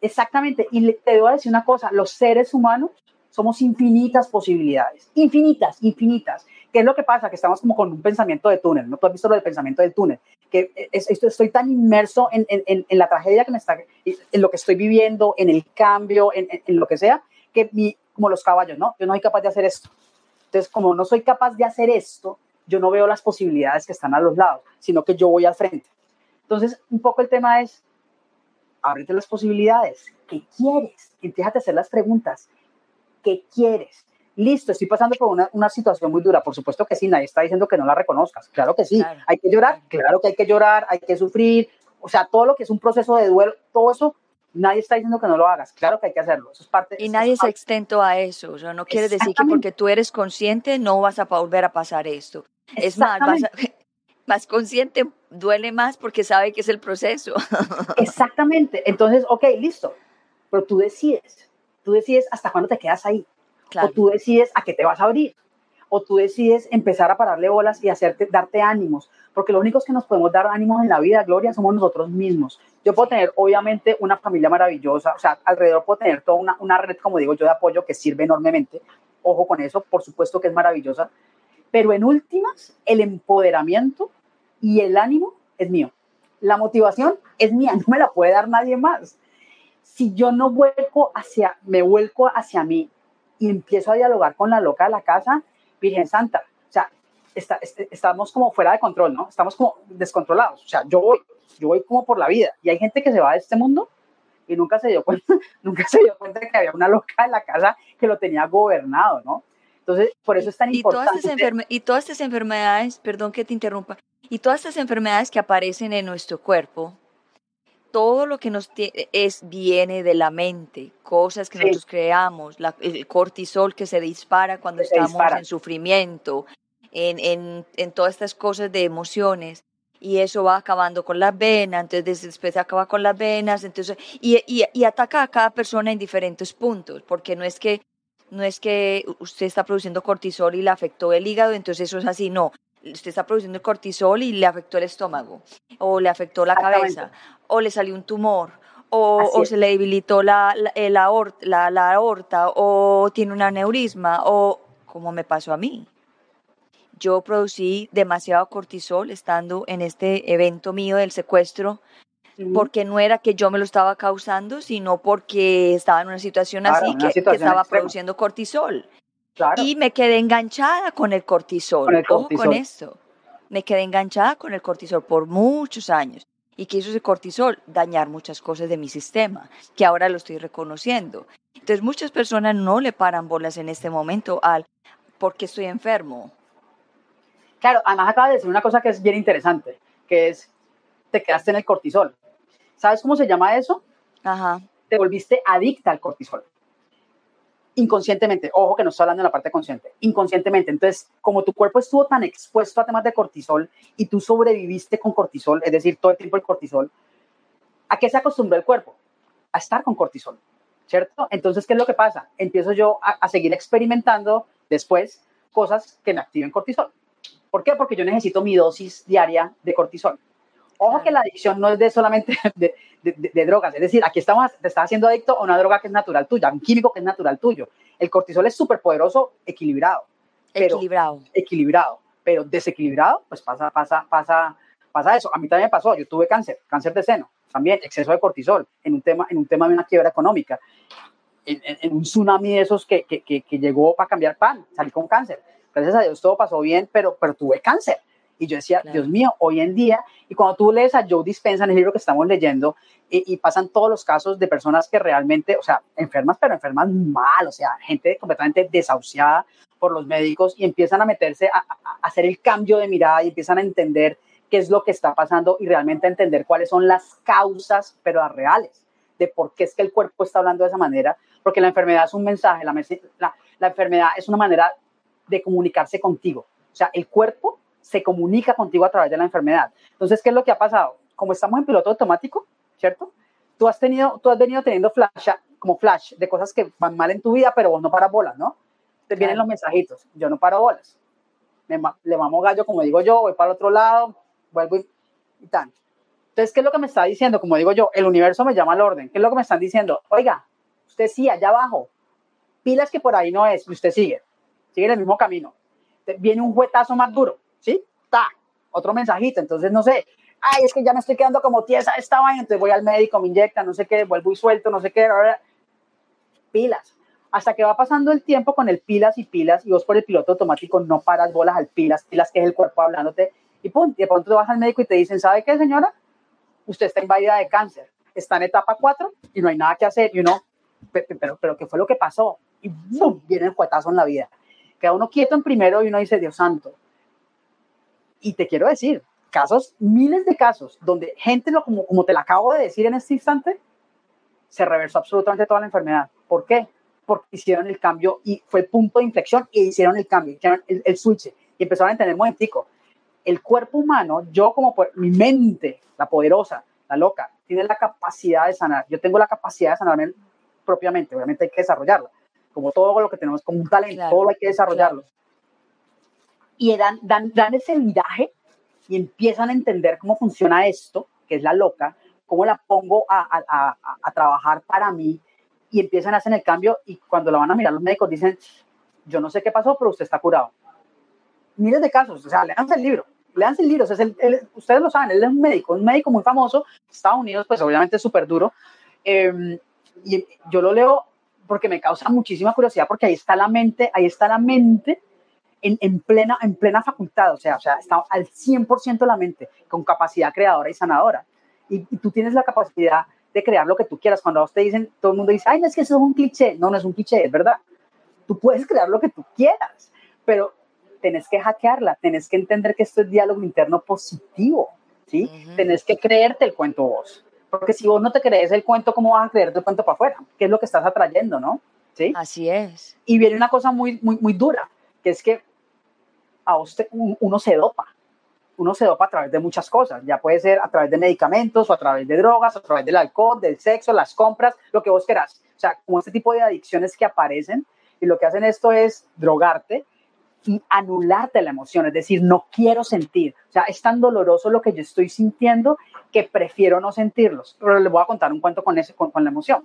Exactamente, y te debo decir una cosa, los seres humanos somos infinitas posibilidades, infinitas, infinitas. ¿Qué es lo que pasa? Que estamos como con un pensamiento de túnel, ¿no? Tú has visto lo del pensamiento del túnel, que estoy tan inmerso en, en, en, la tragedia que me está, en lo que estoy viviendo, en el cambio, en, lo que sea, que mi, como los caballos, ¿no? Yo no soy capaz de hacer esto. Entonces, como no soy capaz de hacer esto, yo no veo las posibilidades que están a los lados, sino que yo voy al frente. Entonces, un poco el tema es, ábrete las posibilidades. ¿Qué quieres? Empieza a hacer las preguntas. ¿Qué quieres? Listo, estoy pasando por una, una, situación muy dura. Por supuesto que sí, nadie está diciendo que no la reconozcas. Claro que sí. Hay que llorar, claro que hay que llorar, hay que sufrir. O sea, todo lo que es un proceso de duelo, todo eso, nadie está diciendo que no lo hagas. Claro que hay que hacerlo. Eso es parte. Y nadie es extento a eso. O sea, no quiere decir que porque tú eres consciente no vas a volver a pasar esto. Es más, vas a, más consciente, duele más porque sabe que es el proceso. Exactamente. Entonces, ok, listo. Pero tú decides. Tú decides hasta cuándo te quedas ahí. O tú decides a qué te vas a abrir. O tú decides empezar a pararle bolas y hacerte, darte ánimos. Porque los únicos que nos podemos dar ánimos en la vida, Gloria, somos nosotros mismos. Yo puedo tener, obviamente, una familia maravillosa. O sea, alrededor puedo tener toda una, una red, como digo yo, de apoyo que sirve enormemente. Ojo con eso, por supuesto que es maravillosa pero en últimas, el empoderamiento y el ánimo es mío. La motivación es mía, no me la puede dar nadie más. Si yo no vuelco hacia, me vuelco hacia mí y empiezo a dialogar con la loca de la casa, Virgen Santa, o sea, estamos como fuera de control, ¿no? Estamos como descontrolados. O sea, yo voy, yo voy como por la vida y hay gente que se va de este mundo y nunca se dio cuenta, nunca se dio cuenta de que había una loca en la casa que lo tenía gobernado, ¿no? Entonces, por eso es tan importante. Todas estas y todas estas enfermedades, perdón que te interrumpa, y todas estas enfermedades que aparecen en nuestro cuerpo, todo lo que nos es viene de la mente, cosas que nosotros creamos, el cortisol que se dispara cuando estamos en sufrimiento, en, en, en, todas estas cosas de emociones. Y eso va acabando con las venas, entonces después acaba con las venas, entonces, y, y, y ataca a cada persona en diferentes puntos, porque no es que no es que usted está produciendo cortisol y le afectó el hígado, entonces eso es así, no. Usted está produciendo cortisol y le afectó el estómago, o le afectó la cabeza, o le salió un tumor, o, se le debilitó la, la, la, aorta, o tiene un aneurisma, o como me pasó a mí. Yo producí demasiado cortisol estando en este evento mío del secuestro porque no era que yo me lo estaba causando, sino porque estaba en una situación así que, estaba produciendo cortisol. Y me quedé enganchada con el cortisol. Con Ojo con esto. Me quedé enganchada con el cortisol por muchos años. Y que hizo ese cortisol dañar muchas cosas de mi sistema, que ahora lo estoy reconociendo. Entonces muchas personas no le paran bolas en este momento al porque estoy enfermo. Claro, además acaba de decir una cosa que es bien interesante, que es te quedaste en el cortisol. ¿Sabes cómo se llama eso? Ajá. Te volviste adicta al cortisol. Inconscientemente, ojo que no estoy hablando en la parte consciente, inconscientemente. Entonces, como tu cuerpo estuvo tan expuesto a temas de cortisol y tú sobreviviste con cortisol, es decir, todo el tiempo el cortisol, ¿a qué se acostumbró el cuerpo? A estar con cortisol, ¿cierto? Entonces, ¿qué es lo que pasa? Empiezo yo a, a seguir experimentando después cosas que me activen cortisol. ¿Por qué? Porque yo necesito mi dosis diaria de cortisol. Ojo que la adicción no es de solamente de, de, drogas, es decir, aquí estamos, te estás haciendo adicto a una droga que es natural tuya, un químico que es natural tuyo. El cortisol es súper poderoso, equilibrado. equilibrado. Equilibrado, pero desequilibrado, pues pasa, pasa, pasa, pasa eso. A mí también me pasó, yo tuve cáncer, cáncer de seno, también exceso de cortisol, en un tema, en un tema de una quiebra económica, en, en, un tsunami de esos que, que, que, que llegó para cambiar pan, salí con cáncer. Gracias a Dios todo pasó bien, pero, pero tuve cáncer. Y yo decía, Dios mío, hoy en día, y cuando tú lees a Joe Dispenza en el libro que estamos leyendo, y, y, pasan todos los casos de personas que realmente, o sea, enfermas, pero enfermas mal, o sea, gente completamente desahuciada por los médicos y empiezan a meterse a, a, hacer el cambio de mirada y empiezan a entender qué es lo que está pasando y realmente a entender cuáles son las causas, pero las reales, de por qué es que el cuerpo está hablando de esa manera, porque la enfermedad es un mensaje, la, la, la enfermedad es una manera de comunicarse contigo. O sea, el cuerpo se comunica contigo a través de la enfermedad. Entonces, ¿qué es lo que ha pasado? Como estamos en piloto automático, ¿cierto? Tú has, tenido, tú has venido teniendo flash, como flash de cosas que van mal en tu vida, pero vos no paras bolas, ¿no? Te vienen los mensajitos, yo no paro bolas. Me, le mamo gallo, como digo yo, voy para el otro lado, vuelvo y, y tan. Entonces, ¿qué es lo que me está diciendo? Como digo yo, el universo me llama al orden. ¿Qué es lo que me están diciendo? Oiga, usted sí, allá abajo, pilas que por ahí no es, y usted sigue, sigue en el mismo camino. Viene un juetazo más duro, ¿sí? Ta, otro mensajito, entonces no sé, ay, es que ya me estoy quedando como tiesa esta vaina, entonces voy al médico, me inyecta, no sé qué, vuelvo y suelto, no sé qué, pilas. Hasta que va pasando el tiempo con el pilas y pilas, y vos por el piloto automático no paras bolas al pilas, pilas que es el cuerpo hablándote, y pum, de pronto vas al médico y te dicen, ¿sabe qué, señora? Usted está invadida de cáncer, está en etapa 4 y no hay nada que hacer, y uno, pero, pero ¿qué fue lo que pasó? Y ¡bum! viene el cuetazo en la vida. Queda uno quieto en primero y uno dice, Dios santo. Y te quiero decir, casos, miles de casos, donde gente, lo, como, como te lo acabo de decir en este instante, se reversó absolutamente toda la enfermedad. ¿Por qué? Porque hicieron el cambio y fue el punto de inflexión y hicieron el cambio, hicieron el, el switch y empezaron a entender momentico. El cuerpo humano, yo como por, mi mente, la poderosa, la loca, tiene la capacidad de sanar. Yo tengo la capacidad de sanarme propiamente, obviamente hay que desarrollarla. Como todo lo que tenemos, como un talento, claro, todo hay que desarrollarlo. Claro. Y dan, dan, dan ese viraje y empiezan a entender cómo funciona esto, que es la loca, cómo la pongo a, a, a, a, trabajar para mí y empiezan a hacer el cambio y cuando la van a mirar los médicos dicen, yo no sé qué pasó, pero usted está curado. Miles de casos, o sea, leanse el libro, leanse el libro, o sea, el, el, ustedes lo saben, él es un médico, un médico muy famoso, Estados Unidos, pues obviamente es súper duro, eh, y yo lo leo porque me causa muchísima curiosidad, porque ahí está la mente, ahí está la mente en, en, plena, en plena facultad, o sea, o sea, está al 100% la mente, con capacidad creadora y sanadora. Y, y, tú tienes la capacidad de crear lo que tú quieras. Cuando a usted dicen, todo el mundo dice, ay, no es que eso es un cliché. No, no es un cliché, es verdad. Tú puedes crear lo que tú quieras, pero tenés que hackearla, tenés que entender que esto es diálogo interno positivo, ¿sí? Uh -huh. Tenés que creerte el cuento vos. Porque si vos no te crees el cuento, ¿cómo vas a creerte el cuento para afuera? ¿Qué es lo que estás atrayendo, no? ¿Sí? Así es. Y viene una cosa muy, muy, muy dura, que es que a usted, uno se dopa. Uno se dopa a través de muchas cosas. Ya puede ser a través de medicamentos, o a través de drogas, a través del alcohol, del sexo, las compras, lo que vos querás. O sea, como este tipo de adicciones que aparecen y lo que hacen esto es drogarte y anularte la emoción, es decir, no quiero sentir. O sea, es tan doloroso lo que yo estoy sintiendo que prefiero no sentirlos. Pero les voy a contar un cuento con, ese, con, con la emoción.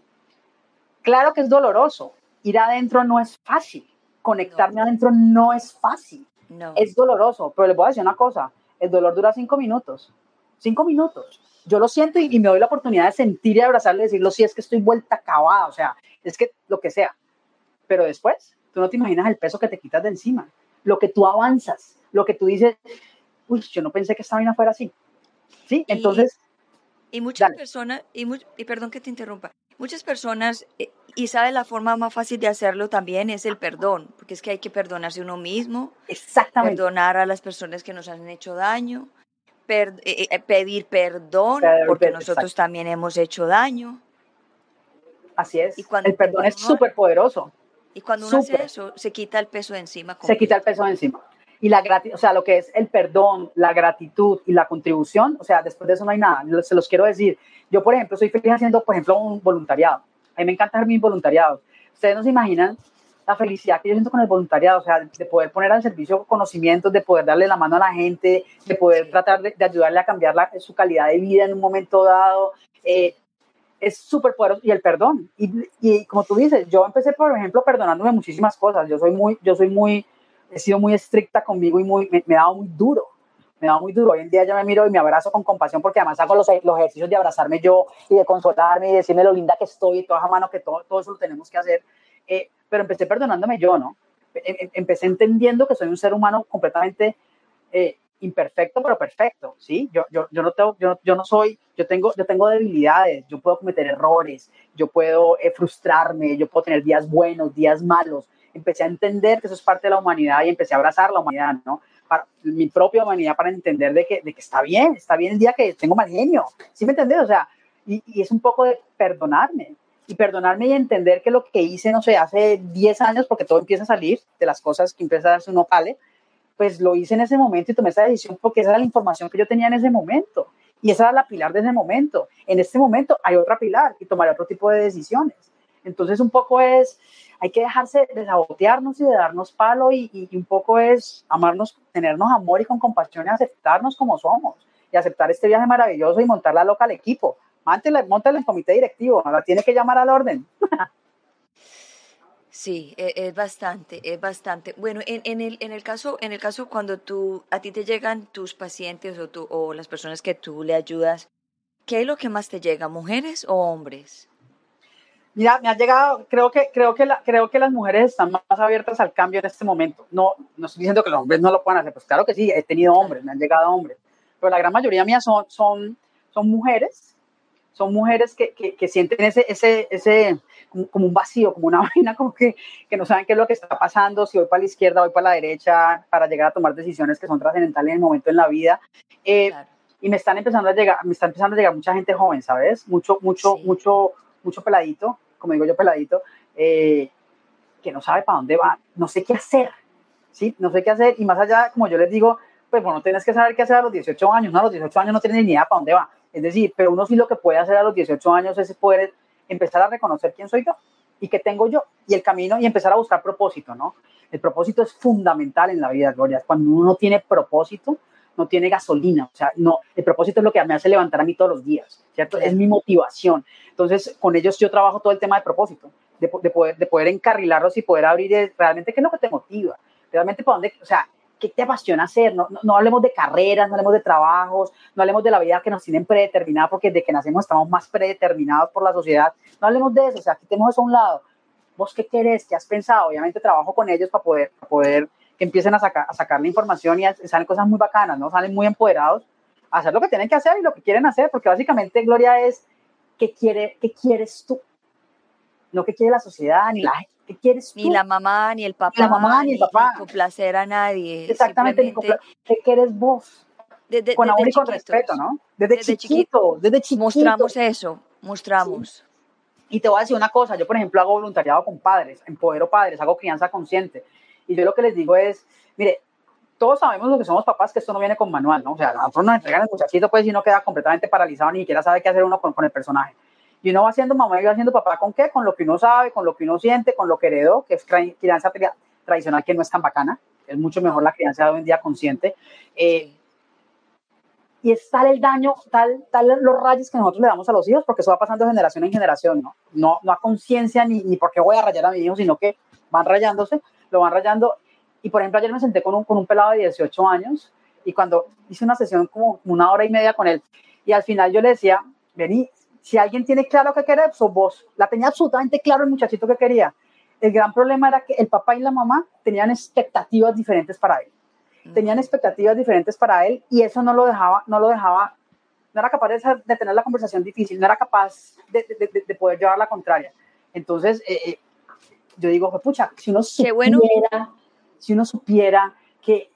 Claro que es doloroso. Ir adentro no es fácil. Conectarme no. adentro no es fácil. No. Es doloroso, pero les voy a decir una cosa, el dolor dura cinco minutos, cinco minutos. Yo lo siento y, y me doy la oportunidad de sentir y abrazarle y decirlo, si sí, es que estoy vuelta acabada, o sea, es que lo que sea. Pero después, tú no te imaginas el peso que te quitas de encima, lo que tú avanzas, lo que tú dices, uy, yo no pensé que esta vaina fuera así. ¿Sí? Entonces... Y, y muchas personas, y, y perdón que te interrumpa, muchas personas eh, y sabe la forma más fácil de hacerlo también es el perdón, porque es que hay que perdonarse uno mismo, Exactamente. perdonar a las personas que nos han hecho daño, per, eh, eh, pedir perdón, porque nosotros Exacto. también hemos hecho daño. Así es. Y cuando el perdón es súper poderoso. Y cuando uno hace eso, se quita el peso de encima. Se quita el peso de encima. Y la gratitud, o sea, lo que es el perdón, la gratitud y la contribución, o sea, después de eso no hay nada. Se los quiero decir. Yo, por ejemplo, soy feliz haciendo, por ejemplo, un voluntariado. A mí me encanta hacer mis voluntariados. Ustedes no se imaginan la felicidad que yo siento con el voluntariado, o sea, de poder poner al servicio conocimientos, de poder darle la mano a la gente, de poder tratar de, ayudarle a cambiar la, su calidad de vida en un momento dado. Eh, es súper poderoso y el perdón. Y, y, como tú dices, yo empecé, por ejemplo, perdonándome muchísimas cosas. Yo soy muy, yo soy muy, he sido muy estricta conmigo y muy, me, me he dado muy duro. Me dado muy duro. Hoy en día ya me miro y me abrazo con compasión porque además hago los, los ejercicios de abrazarme yo y de consolarme y decirme lo linda que estoy y toda esa mano que todo, todo eso lo tenemos que hacer. Eh, pero empecé perdonándome yo, ¿no? Em, em, empecé entendiendo que soy un ser humano completamente eh, imperfecto, pero perfecto, ¿sí? Yo, yo, yo, no tengo, yo, yo, no soy, yo tengo, yo tengo debilidades, yo puedo cometer errores, yo puedo eh, frustrarme, yo puedo tener días buenos, días malos. Empecé a entender que eso es parte de la humanidad y empecé a abrazar la humanidad, ¿no? Para, mi propia humanidad para entender de que, de que está bien, está bien el día que tengo mal genio, ¿sí me entendés? O sea, y, y es un poco de perdonarme, y perdonarme y entender que lo que hice, no sé, hace 10 años, porque todo empieza a salir de las cosas que empieza a darse uno pale, pues lo hice en ese momento y tomé esa decisión porque esa era la información que yo tenía en ese momento. Y esa era la pilar de ese momento. En este momento hay otra pilar y tomaré otro tipo de decisiones. Entonces un poco es, hay que dejarse de sabotearnos y de darnos palo y, un poco es amarnos, tenernos amor y con compasión y aceptarnos como somos y aceptar este viaje maravilloso y montar la loca al equipo montala en comité directivo, la tiene que llamar al orden. Sí, e, es, bastante, es bastante. Bueno, en, en, el, en, el caso, en el caso cuando tú, a ti te llegan tus pacientes o, tú, o las personas que tú le ayudas, ¿qué es lo que más te llega, mujeres o hombres? Mira, me ha llegado, creo que, creo que, la, creo que las mujeres están más abiertas al cambio en este momento. No, no estoy diciendo que los hombres no lo puedan hacer, pues claro que sí, he tenido hombres, me han llegado hombres, pero la gran mayoría mía son, son, son mujeres son mujeres que, que, sienten ese, ese, ese como, un vacío, como una vaina, como que, que, no saben qué es lo que está pasando, si voy para la izquierda, voy para la derecha, para llegar a tomar decisiones que son trascendentales en el momento en la vida. Eh, y me están empezando a llegar, me está empezando a llegar mucha gente joven, ¿sabes? Mucho, mucho, mucho, mucho peladito, como digo yo, peladito, eh, que no sabe para dónde va, no sé qué hacer, ¿sí? No sé qué hacer. Y más allá, como yo les digo, pues bueno, tienes que saber qué hacer a los 18 años, ¿no? A los 18 años no tienes ni idea para dónde va es decir, pero uno sí lo que puede hacer a los 18 años es poder empezar a reconocer quién soy yo y qué tengo yo y el camino y empezar a buscar propósito, ¿no? El propósito es fundamental en la vida, Gloria. Cuando uno no tiene propósito, no tiene gasolina, o sea, no, el propósito es lo que me hace levantar a mí todos los días, ¿cierto? Es mi motivación. Entonces, con ellos yo trabajo todo el tema de propósito, de, poder, de poder encarrilarlos y poder abrir realmente qué es lo que te motiva, realmente para dónde, o sea, qué te apasiona hacer. No, no, hablemos de carreras, no hablemos de trabajos, no hablemos de la vida que nos tienen predeterminada, porque desde que nacemos estamos más predeterminados por la sociedad. No hablemos de eso, o sea, quitemos eso a un lado. ¿Vos qué querés? ¿Qué has pensado? Obviamente trabajo con ellos para poder, para poder que empiecen a, sacar, a sacar la información y salen cosas muy bacanas, ¿no? Salen muy empoderados a hacer lo que tienen que hacer y lo que quieren hacer, porque básicamente Gloria es qué, quiere, qué quieres tú, no qué quiere la sociedad ni la ¿Qué quieres Ni la mamá, ni el papá. Ni la mamá, ni el papá. Ni complacer a nadie. Exactamente. ¿Qué quieres vos? con amor y con respeto, ¿no? Desde, chiquito, desde chiquito. Mostramos eso, mostramos. Y te voy a decir una cosa, yo por ejemplo hago voluntariado con padres, empodero padres, hago crianza consciente. Y yo lo que les digo es, mire, todos sabemos lo que somos papás, que esto no viene con manual, ¿no? O sea, nosotros nos entregan el muchachito, pues, y no queda completamente paralizado, ni siquiera sabe qué hacer uno con, con el personaje. Y uno va haciendo mamá y va haciendo papá con qué? Con lo que uno sabe, con lo que uno siente, con lo que heredó, que es crianza tradicional que no es tan bacana. Es mucho mejor la crianza de hoy en día consciente. Eh, y es tal el daño, tal, tal los rayos que nosotros le damos a los hijos, porque eso va pasando de generación en generación, ¿no? No, no a conciencia ni, ni porque voy a rayar a mi hijo, sino que van rayándose, lo van rayando. Y por ejemplo, ayer me senté con un, con un pelado de 18 años y cuando hice una sesión como una hora y media con él, y al final yo le decía, vení, si alguien tiene claro qué quiere, sos vos. La tenía absolutamente claro el muchachito que quería. El gran problema era que el papá y la mamá tenían expectativas diferentes para él. Mm. Tenían expectativas diferentes para él y eso no lo dejaba, no lo dejaba, no era capaz de, tener la conversación difícil, no era capaz de, de, poder llevar la contraria. Entonces, eh, eh, yo digo, pucha, si uno supiera, bueno. si uno supiera que,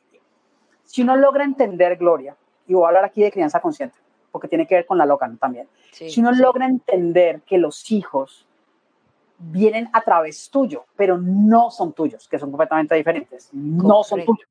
si uno logra entender, Gloria, y voy a hablar aquí de crianza consciente, porque tiene que ver con la loca también. si uno logra entender que los hijos vienen a través tuyo, pero no son tuyos, que son completamente diferentes. No son tuyos.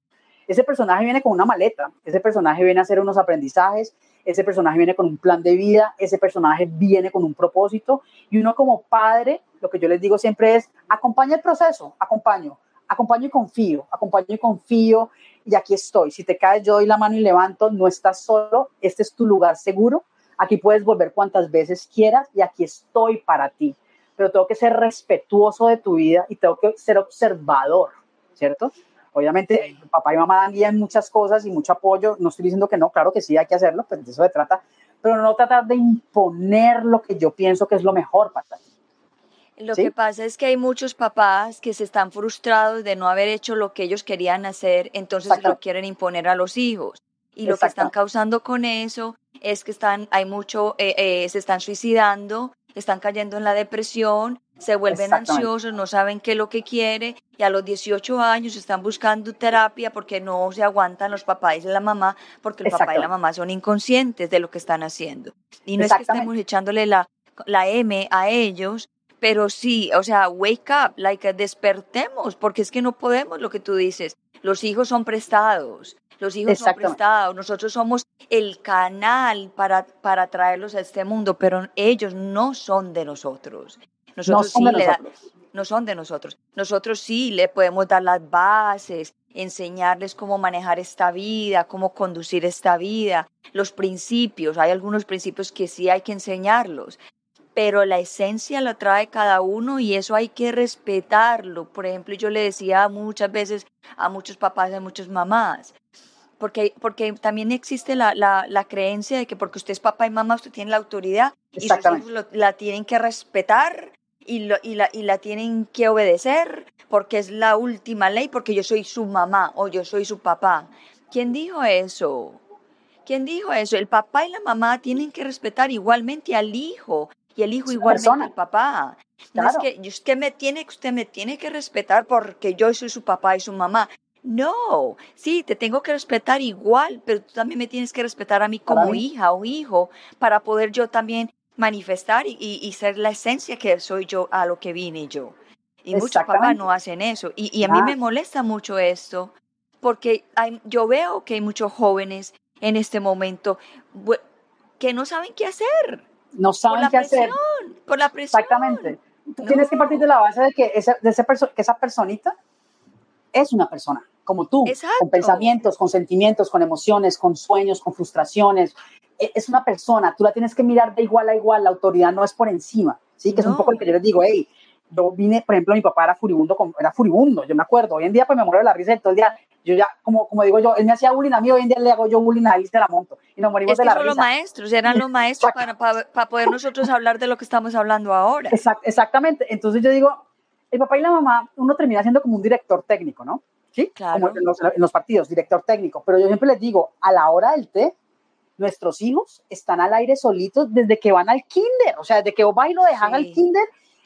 Ese personaje viene con una maleta, ese personaje viene a hacer unos aprendizajes, ese personaje viene con un plan de vida, ese personaje viene con un propósito y uno como padre, lo que yo les digo siempre es, acompaña el proceso, acompaño, acompaño y confío, acompaño y confío y aquí estoy. Si te caes, yo doy la mano y levanto, no estás solo, este es tu lugar seguro, aquí puedes volver cuantas veces quieras y aquí estoy para ti. Pero tengo que ser respetuoso de tu vida y tengo que ser observador, ¿cierto? Obviamente, papá y mamá dan guía en muchas cosas y mucho apoyo. No estoy diciendo que no, claro que sí, hay que hacerlo, pero pues de eso se trata. Pero no tratar de imponer lo que yo pienso que es lo mejor para ti. Lo que pasa es que hay muchos papás que se están frustrados de no haber hecho lo que ellos querían hacer, entonces lo quieren imponer a los hijos. Y lo que están causando con eso es que están, hay mucho, eh, eh, se están suicidando, están cayendo en la depresión, se vuelven ansiosos, no saben qué es lo que quiere y a los 18 años están buscando terapia porque no se aguantan los papás y la mamá, porque el papá y la mamá son inconscientes de lo que están haciendo. Y no es que estemos echándole la, la M a ellos, pero sí, o sea, wake up, like despertemos, porque es que no podemos lo que tú dices. Los hijos son prestados, los hijos son prestados, nosotros somos el canal para, para traerlos a este mundo, pero ellos no son de nosotros. Nosotros no sí no son de nosotros. Nosotros sí le podemos dar las bases, enseñarles cómo manejar esta vida, cómo conducir esta vida, los principios. Hay algunos principios que sí hay que enseñarlos, pero la esencia la trae cada uno y eso hay que respetarlo. Por ejemplo, yo le decía muchas veces a muchos papás y a muchas mamás, porque, porque también existe la, la, la, creencia de que porque usted es papá y mamá, usted tiene la autoridad y sus hijos la tienen que respetar y, lo, y, la, y la tienen que obedecer porque es la última ley, porque yo soy su mamá o yo soy su papá. ¿Quién dijo eso? ¿Quién dijo eso? El papá y la mamá tienen que respetar igualmente al hijo y el hijo igualmente al papá. No es que, me tiene, usted me tiene que respetar porque yo soy su papá y su mamá. No, sí, te tengo que respetar igual, pero tú también me tienes que respetar a mí como hija o hijo para poder yo también manifestar y, ser la esencia que soy yo a lo que vine yo. Y muchos papás no hacen eso. Y, a mí me molesta mucho esto, porque yo veo que hay muchos jóvenes en este momento que no saben qué hacer. No saben qué hacer. Por la presión. Exactamente. Tú tienes que partir de la base de que, esa, de que esa personita es una persona, como tú, con pensamientos, con sentimientos, con emociones, con sueños, con frustraciones, e, es una persona, tú la tienes que mirar de igual a igual, la autoridad no es por encima, ¿sí? Que es un poco lo que yo les digo, hey, yo vine, por ejemplo, mi papá era furibundo, era furibundo, yo me acuerdo, hoy en día pues me muero de la risa todo el día, yo ya, como, como digo yo, él me hacía bullying a mí, hoy en día le hago yo bullying a él y se la monto, y nos morimos de la risa. los maestros, eran los maestros para, para, poder nosotros hablar de lo que estamos hablando ahora. exactamente, entonces yo digo, el papá y la mamá, uno termina siendo como un director técnico, ¿no? Sí, claro. como en los, en los partidos, director técnico, pero yo siempre les digo, a la hora del té, nuestros hijos están al aire solitos desde que van al kinder, o sea, desde que vos vas y lo dejan al kinder,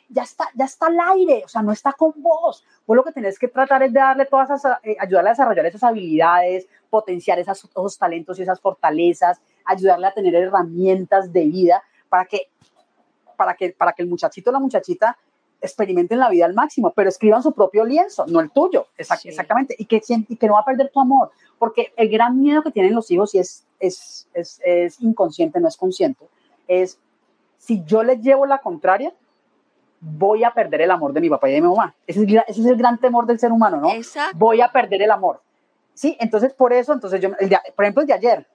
ya está, ya está al aire, o sea, no está con vos. Vos lo que tenés que tratar es de darle todas esas, eh, ayudarle a desarrollar esas habilidades, potenciar esas, esos talentos y esas fortalezas, ayudarle a tener herramientas de vida para que, para que, para que el muchachito o la muchachita experimenten la vida al máximo, pero escriban su propio lienzo, no el tuyo, exactamente, y que, y que no va a perder tu amor, porque el gran miedo que tienen los hijos, y es, es, es, es inconsciente, no es consciente, es si yo les llevo la contraria, voy a perder el amor de mi papá y de mi mamá. Ese es, ese es el gran temor del ser humano, ¿no? Exacto. Voy a perder el amor. Sí, entonces por eso, entonces yo, por ejemplo, el de ayer,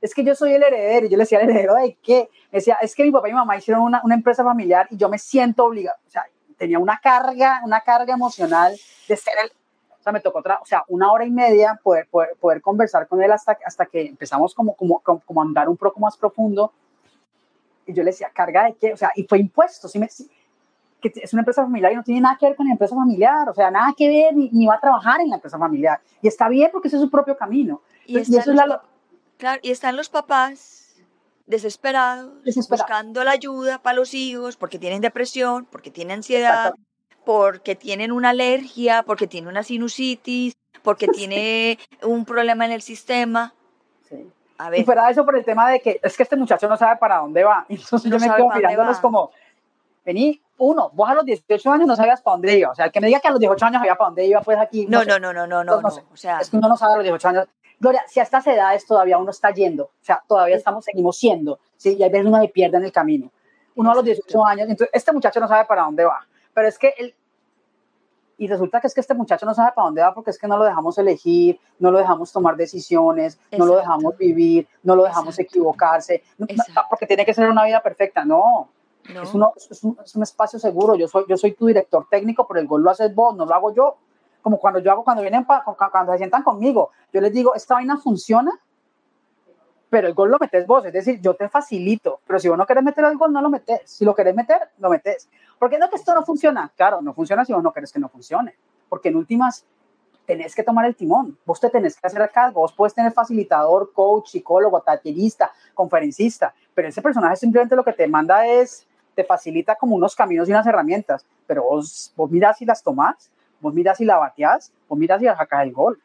es que yo soy el heredero, y yo le decía al heredero de qué, me decía, es que mi papá y mi mamá hicieron una, una empresa familiar y yo me siento obligado, o sea, tenía una carga, una carga emocional de ser el, o sea, me tocó otra, o sea, una hora y media poder, poder, conversar con él hasta, hasta que empezamos como, como, como, a andar un poco más profundo. Y yo le decía, ¿carga de qué? O sea, y fue impuesto, ¿sí me, que es una empresa familiar y no tiene nada que ver con la empresa familiar, o sea, nada que ver, ni, ni va a trabajar en la empresa familiar. Y está bien porque ese es su propio camino. Y, eso es la... Claro, y están los papás desesperados, buscando la ayuda para los hijos, porque tienen depresión, porque tienen ansiedad, porque tienen una alergia, porque tienen una sinusitis, porque tiene un problema en el sistema. Sí. A ver. Y fuera de eso, por el tema de que es que este muchacho no sabe para dónde va. Entonces yo me quedo mirándolos como, vení, uno, vos a los 18 años no sabías para dónde iba. O sea, el que me diga que a los 18 años sabía para dónde iba, pues aquí. No, no, no, no, no, no, no, O sea, es que uno no sabe a los 18 años. Gloria, si a estas edades todavía uno está yendo, o sea, todavía estamos, seguimos siendo, ¿sí? Y a veces uno se pierde en el camino. Uno a los 18 años, entonces este muchacho no sabe para dónde va. Pero es que él, y resulta que es que este muchacho no sabe para dónde va porque es que no lo dejamos elegir, no lo dejamos tomar decisiones, no lo dejamos vivir, no lo dejamos equivocarse, porque tiene que ser una vida perfecta. No, es, uno, es, un, es, un, espacio seguro. Yo soy, yo soy tu director técnico, pero el gol lo haces vos, no lo hago yo. Como cuando yo hago, cuando vienen, cuando se sientan conmigo, yo les digo, esta vaina funciona, pero el gol lo metes vos. Es decir, yo te facilito, pero si vos no querés meter el gol, no lo metes. Si lo querés meter, lo metes. ¿Por qué no que esto no funciona? Claro, no funciona si vos no querés que no funcione. Porque en últimas, tenés que tomar el timón, vos te tenés que hacer el cargo, vos puedes tener facilitador, coach, psicólogo, tallerista, conferencista, pero ese personaje simplemente lo que te manda es te facilita como unos caminos y unas herramientas, pero vos, vos mirás y las tomás, vos mirás y la bateás, vos mirás y sacas el gol.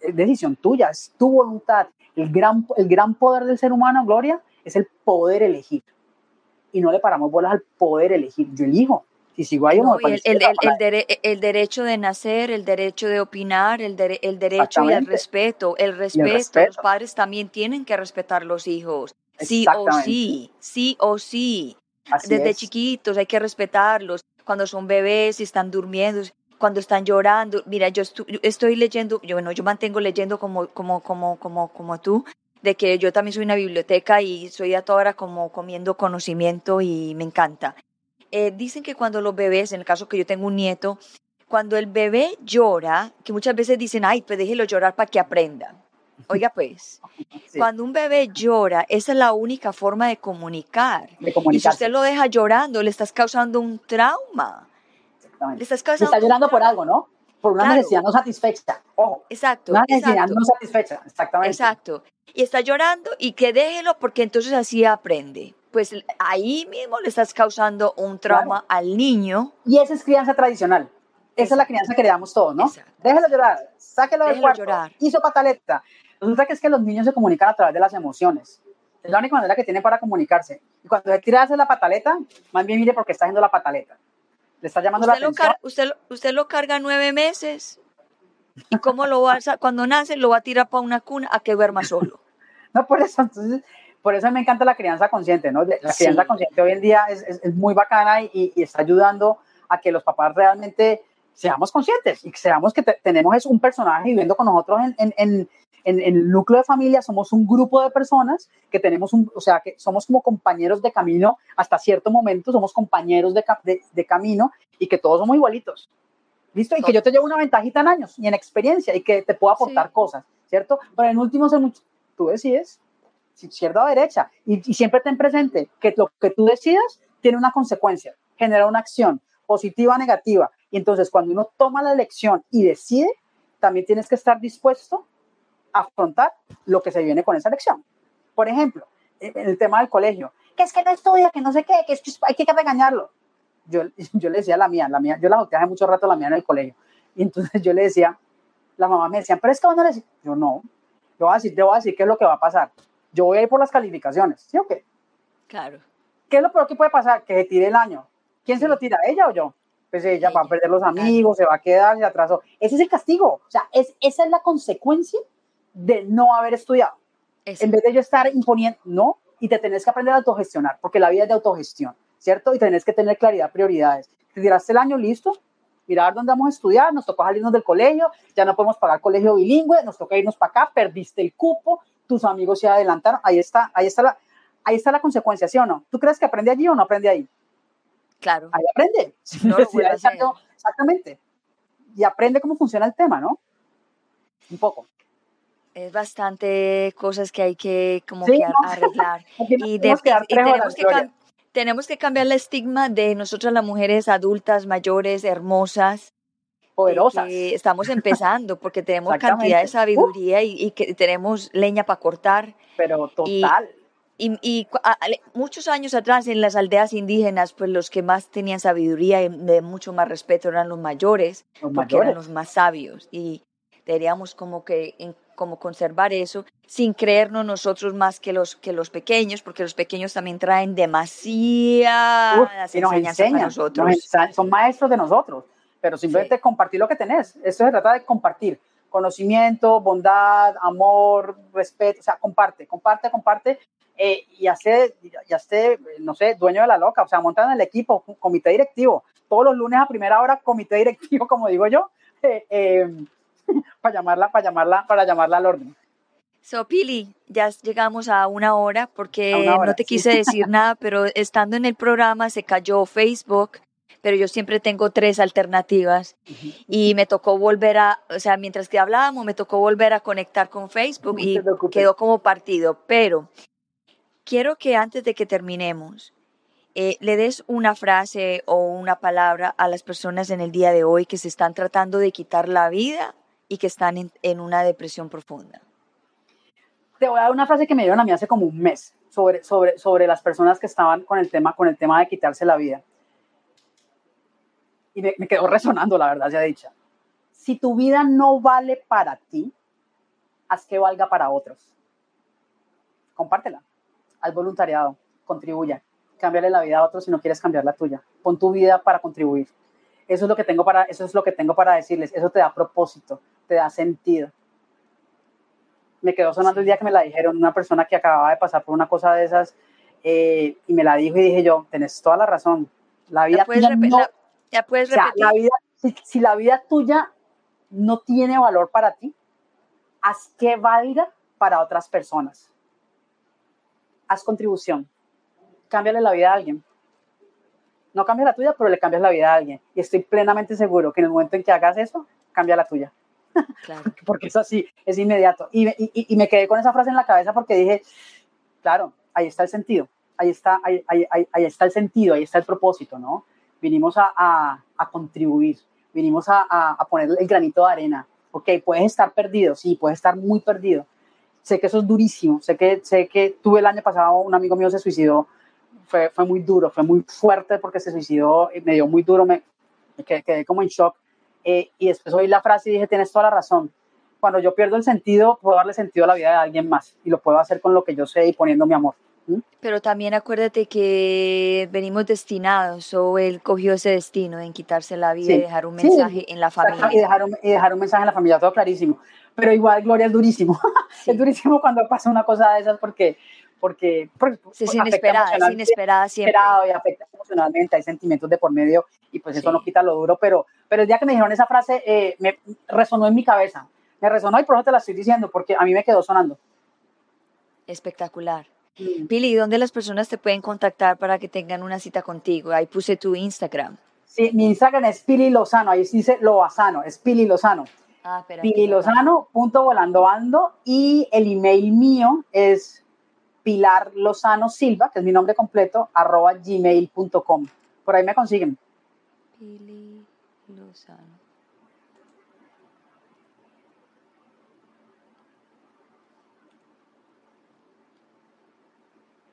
Es decisión tuya, es tu voluntad. El gran, el gran poder del ser humano, Gloria, es el poder elegir. Y no le paramos bolas al poder elegir. Yo elijo. Si sigo ahí, no, el, el, el, el, derecho de nacer, el derecho de opinar, el, el derecho y el respeto. El respeto. Los padres también tienen que respetar los hijos. Sí o sí, sí o sí. Desde chiquitos hay que respetarlos, cuando son bebés y están durmiendo, cuando están llorando. Mira, yo estoy leyendo, yo, bueno, yo mantengo leyendo como, como, como, como, como tú, de que yo también soy una biblioteca y soy a toda hora como comiendo conocimiento y me encanta. Eh, dicen que cuando los bebés, en el caso que yo tengo un nieto, cuando el bebé llora, que muchas veces dicen, ay, pues déjelo llorar para que aprenda. Oiga, pues, cuando un bebé llora, esa es la única forma de comunicar. y si usted lo deja llorando, le estás causando un trauma. Le estás causando. está llorando por algo, ¿no? Por una necesidad no satisfecha. Ojo. Exacto. Una necesidad no satisfecha, exactamente. Exacto. Y está llorando y que déjelo porque entonces así aprende. Pues ahí mismo le estás causando un trauma al niño. Y esa es crianza tradicional. Esa es la crianza que le damos todos, ¿no? Déjelo llorar, sáquelo del cuarto, llorar. hizo pataleta, Resulta que es que los niños se comunican a través de las emociones. Es la única manera que tienen para comunicarse. Y cuando se tira la pataleta, más bien mire porque está haciendo la pataleta. Le está llamando la atención. usted, usted lo carga nueve meses. ¿Y cómo lo va a, cuando nace, lo va a tirar para una cuna a que duerma solo? no, por eso, entonces, por eso me encanta la crianza consciente, ¿no? La crianza consciente hoy en día es, es, muy bacana y, y, está ayudando a que los papás realmente seamos conscientes y que seamos que tenemos es un personaje viviendo con nosotros en, en, en, el núcleo de familia somos un grupo de personas que tenemos un, o sea, que somos como compañeros de camino hasta cierto momento, somos compañeros de, de, camino y que todos somos igualitos. ¿Listo? Y que yo te llevo una ventajita en años y en experiencia y que te puedo aportar cosas, ¿cierto? Pero en último, tú decides, izquierda o derecha, y, y siempre ten presente que lo que tú decidas tiene una consecuencia, genera una acción positiva o negativa. Y entonces cuando uno toma la elección y decide, también tienes que estar dispuesto afrontar lo que se viene con esa elección. Por ejemplo, en el tema del colegio, que es que no estudia, que no sé qué, que es que hay que regañarlo. Yo, yo le decía a la mía, la mía, yo la boté hace mucho rato la mía en el colegio, y entonces yo le decía, la mamá me decía, pero es que vos no le yo no, yo voy a decir, te voy a decir qué es lo que va a pasar. Yo voy a ir por las calificaciones, ¿sí o qué? Claro. ¿Qué es lo peor que puede pasar? Que se tire el año. ¿Quién se lo tira, ella o yo? Pues ella va a perder los amigos, se va a quedar, se atrasó. Ese es el castigo. O sea, es, esa es la consecuencia de no haber estudiado. En vez de yo estar imponiendo, no, y te tenés que aprender a autogestionar, porque la vida es de autogestión, ¿cierto? Y tenés que tener claridad, prioridades. Te tiraste el año listo, mirar dónde vamos a estudiar, nos tocó salirnos del colegio, ya no podemos pagar colegio bilingüe, nos toca irnos para acá, perdiste el cupo, tus amigos se adelantaron, ahí está, ahí está la, ahí está la consecuencia, ¿sí o no? ¿Tú crees que aprende allí o no aprende ahí? Claro. Ahí aprende. No exactamente. Y aprende cómo funciona el tema, ¿no? Un poco es bastante cosas que hay que como que arreglar. y, tenemos, que, tenemos que cambiar el estigma de nosotras las mujeres adultas, mayores, hermosas. Poderosas. estamos empezando porque tenemos cantidad de sabiduría y, que tenemos leña para cortar. Pero total. Y, y, muchos años atrás en las aldeas indígenas, pues los que más tenían sabiduría y de mucho más respeto eran los mayores, porque eran los más sabios. Y deberíamos como que como conservar eso sin creernos nosotros más que los que los pequeños, porque los pequeños también traen demasiadas enseñanzas para nosotros. son maestros de nosotros, pero simplemente compartir lo que tenés. Esto se trata de compartir conocimiento, bondad, amor, respeto, o sea, comparte, comparte, comparte eh, y hace, ya esté, no sé, dueño de la loca, o sea, montan el equipo, comité directivo, todos los lunes a primera hora, comité directivo, como digo yo, eh, eh, para llamarla, para llamarla, para llamarla al orden. So, Pili, ya llegamos a una hora porque no te quise decir nada, pero estando en el programa se cayó Facebook, pero yo siempre tengo tres alternativas. Y me tocó volver a, o sea, mientras que hablábamos, me tocó volver a conectar con Facebook y quedó como partido, pero quiero que antes de que terminemos, eh, le des una frase o una palabra a las personas en el día de hoy que se están tratando de quitar la vida y que están en una depresión profunda te voy a dar una frase que me dieron a mí hace como un mes sobre, sobre, sobre las personas que estaban con el, tema, con el tema de quitarse la vida. Y me, quedó resonando, la verdad, ya dicha. Si tu vida no vale para ti, haz que valga para otros. Compártela. Haz voluntariado. Contribuya. Cámbiale la vida a otros si no quieres cambiar la tuya. Pon tu vida para contribuir. Eso es lo que tengo para, eso es lo que tengo para decirles. Eso te da propósito, te da sentido me quedó sonando el día que me la dijeron, una persona que acababa de pasar por una cosa de esas, eh, y me la dijo y dije yo, tenés toda la razón. La vida puedes, tuya ya puedes repetir. la vida, si, la vida tuya no tiene valor para ti, haz que valga para otras personas. Haz contribución. Cámbiale la vida a alguien. No cambia la tuya, pero le cambias la vida a alguien. Y estoy plenamente seguro que en el momento en que hagas eso, cambia la tuya. porque es así, es inmediato. Y, y, me quedé con esa frase en la cabeza porque dije, claro, ahí está el sentido, ahí está, ahí, ahí, ahí está el sentido, ahí está el propósito, ¿no? Vinimos a, a, a contribuir, vinimos a, a, poner el granito de arena. Ok, puedes estar perdido, sí, puedes estar muy perdido. Sé que eso es durísimo, sé que, sé que tuve el año pasado, un amigo mío se suicidó, fue, fue muy duro, fue muy fuerte porque se suicidó, me dio muy duro, me, me quedé, quedé como en shock eh, y después oí la frase y dije, tienes toda la razón. Cuando yo pierdo el sentido, puedo darle sentido a la vida de alguien más y lo puedo hacer con lo que yo sé y poniendo mi amor. Pero también acuérdate que venimos destinados o él cogió ese destino en quitarse la vida y dejar un mensaje en la familia. Y dejar, un, y dejar un mensaje en la familia, todo clarísimo. Pero igual, Gloria, es durísimo. es durísimo cuando pasa una cosa de esas porque porque, es inesperada, es inesperada siempre. y afecta emocionalmente, hay sentimientos de por medio y pues eso no quita lo duro, pero, pero el día que me dijeron esa frase eh, me resonó en mi cabeza, me resonó y por eso te la estoy diciendo, porque a mí me quedó sonando. Espectacular. Mm. Pili, ¿dónde las personas te pueden contactar para que tengan una cita contigo? Ahí puse tu Instagram. Sí, mi Instagram es Pili Lozano, ahí dice Loazano, es Pili Lozano. Ah, Pili Lozano, punto volando ando, y el email mío es Pilar Lozano Silva, que es mi nombre completo, arroba gmail.com. Por ahí me consiguen. Pili Lozano.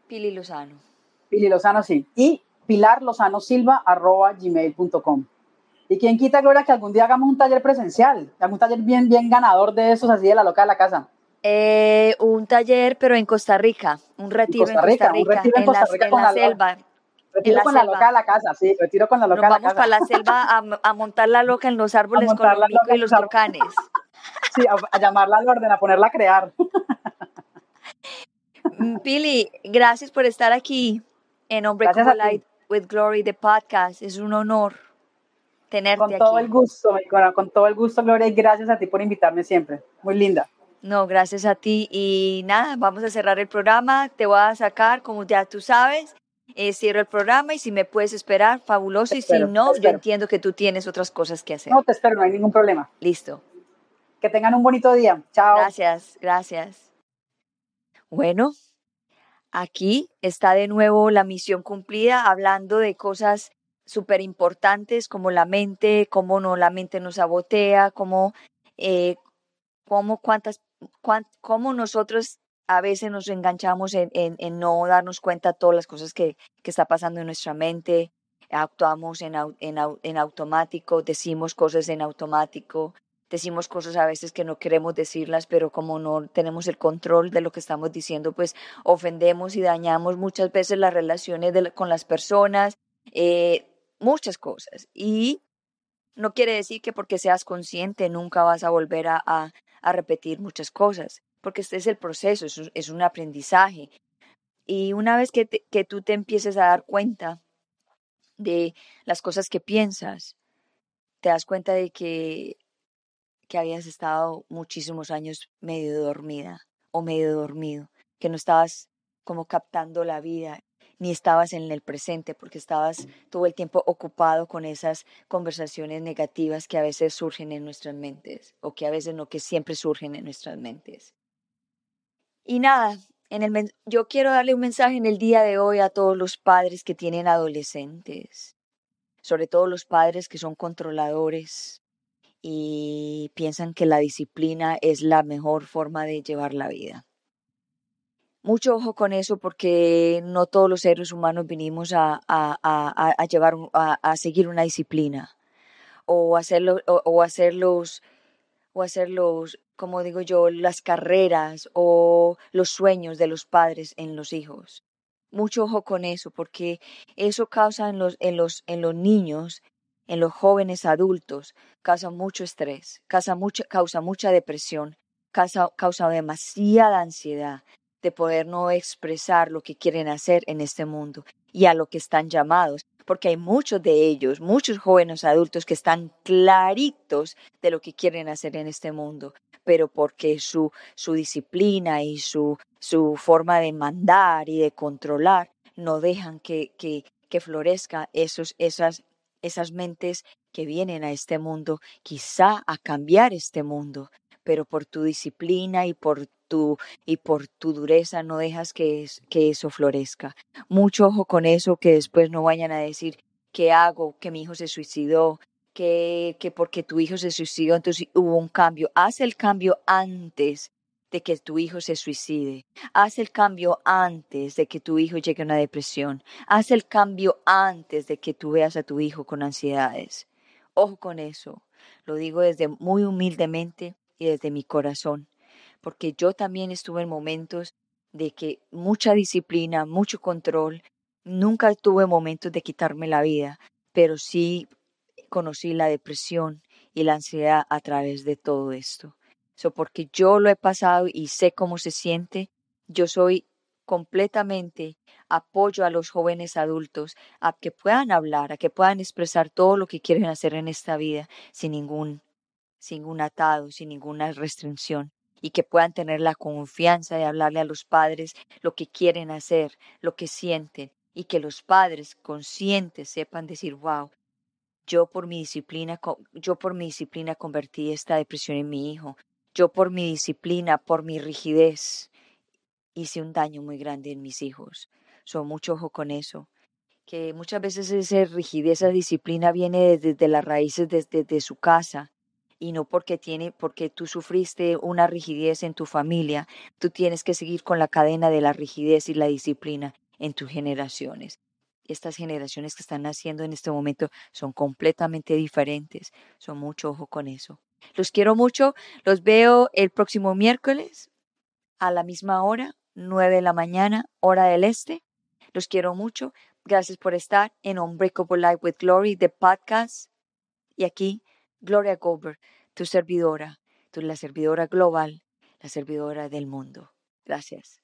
Pili Lozano. Pili Lozano, sí. Y Pilar Lozano Silva, arroba gmail.com. ¿Y quién quita, Gloria, que algún día hagamos un taller presencial? Algún taller bien, bien ganador de esos, así de la loca de la casa. Eh, un taller, pero en Costa Rica, un retiro en Costa Rica, un retiro en, Costa Rica con la, selva. Retiro con la loca de la casa, sí, retiro con la loca de la casa. Vamos para la selva a, montar la loca en los árboles con los y los tucanes. Sí, a, llamarla al orden, a ponerla a crear. Mm, Pili, gracias por estar aquí en Hombre como Light with Glory, the podcast. Es un honor tenerte con aquí. Con todo el gusto, con todo el gusto, Gloria, y gracias a ti por invitarme siempre. Muy linda. No, gracias a ti. Y nada, vamos a cerrar el programa. Te voy a sacar, como ya tú sabes, eh, cierro el programa y si me puedes esperar, fabuloso. y si no, yo entiendo que tú tienes otras cosas que hacer. No, te espero, no hay ningún problema. Listo. Que tengan un bonito día. Chao. Gracias, gracias. Bueno, aquí está de nuevo la misión cumplida, hablando de cosas súper importantes como la mente, cómo no la mente nos sabotea, cómo, eh, cómo cuántas cómo nosotros a veces nos enganchamos en, no darnos cuenta de todas las cosas que, que está pasando en nuestra mente, actuamos en, automático, decimos cosas en automático, decimos cosas a veces que no queremos decirlas, pero como no tenemos el control de lo que estamos diciendo, pues ofendemos y dañamos muchas veces las relaciones con las personas, eh, muchas cosas. Y no quiere decir que porque seas consciente nunca vas a volver a, repetir muchas cosas, porque este es el proceso, es, es un aprendizaje. Y una vez que, que tú te empieces a dar cuenta de las cosas que piensas, te das cuenta de que que habías estado muchísimos años medio dormida o medio dormido, que no estabas como captando la vida, ni estabas en el presente, porque estabas todo el tiempo ocupado con esas conversaciones negativas que a veces surgen en nuestras mentes, o que a veces no, que siempre surgen en nuestras mentes. Y nada, en el, yo quiero darle un mensaje en el día de hoy a todos los padres que tienen adolescentes, sobre todo los padres que son controladores, y piensan que la disciplina es la mejor forma de llevar la vida. Mucho ojo con eso porque no todos los seres humanos vinimos a, a, llevar, a, seguir una disciplina o hacerlo, o, hacerlos, o hacerlos, como digo yo, las carreras o los sueños de los padres en los hijos. Mucho ojo con eso porque eso causa en los, en los, en los niños en los jóvenes adultos causa mucho estrés, causa mucha, causa mucha depresión, causa, causa demasiada ansiedad de poder no expresar lo que quieren hacer en este mundo y a lo que están llamados, porque hay muchos de ellos, muchos jóvenes adultos que están claritos de lo que quieren hacer en este mundo, pero porque su, disciplina y su, su forma de mandar y de controlar no dejan que, que, que florezca esos, esas esas mentes que vienen a este mundo, quizá a cambiar este mundo, pero por tu disciplina y por y por tu dureza no dejas que, que eso florezca. Mucho ojo con eso, que después no vayan a decir qué hago, que mi hijo se suicidó, que, que porque tu hijo se suicidó, entonces hubo un cambio. Haz el cambio antes de que tu hijo se suicide. Haz el cambio antes de que tu hijo llegue a una depresión. Haz el cambio antes de que tú veas a tu hijo con ansiedades. Ojo con eso. Lo digo desde muy humildemente y desde mi corazón, porque yo también estuve en momentos de que mucha disciplina, mucho control, nunca tuve momentos de quitarme la vida, pero sí conocí la depresión y la ansiedad a través de todo esto. Porque yo lo he pasado y sé cómo se siente, yo soy completamente apoyo a los jóvenes adultos a que puedan hablar, a que puedan expresar todo lo que quieren hacer en esta vida sin ningún, sin ningún atado, sin ninguna restricción y que puedan tener la confianza de hablarle a los padres lo que quieren hacer, lo que sienten y que los padres conscientes sepan decir, wow, yo por mi disciplina, yo por mi disciplina convertí esta depresión en mi hijo, yo por mi disciplina, por mi rigidez, hice un daño muy grande en mis hijos. So, mucho ojo con eso. Que muchas veces esa rigidez, esa disciplina viene desde, las raíces desde su casa y no porque tiene porque tú sufriste una rigidez en tu familia, tú tienes que seguir con la cadena de la rigidez y la disciplina en tus generaciones. Estas generaciones que están naciendo en este momento son completamente diferentes. Son mucho ojo con eso. Los quiero mucho. Los veo el próximo miércoles a la misma hora, 9 de la mañana, hora del este. Los quiero mucho. Gracias por estar en Unbreakable Life with Glory, de podcast. Y aquí, Gloria Goldberg, tu servidora, tu la servidora global, la servidora del mundo. Gracias.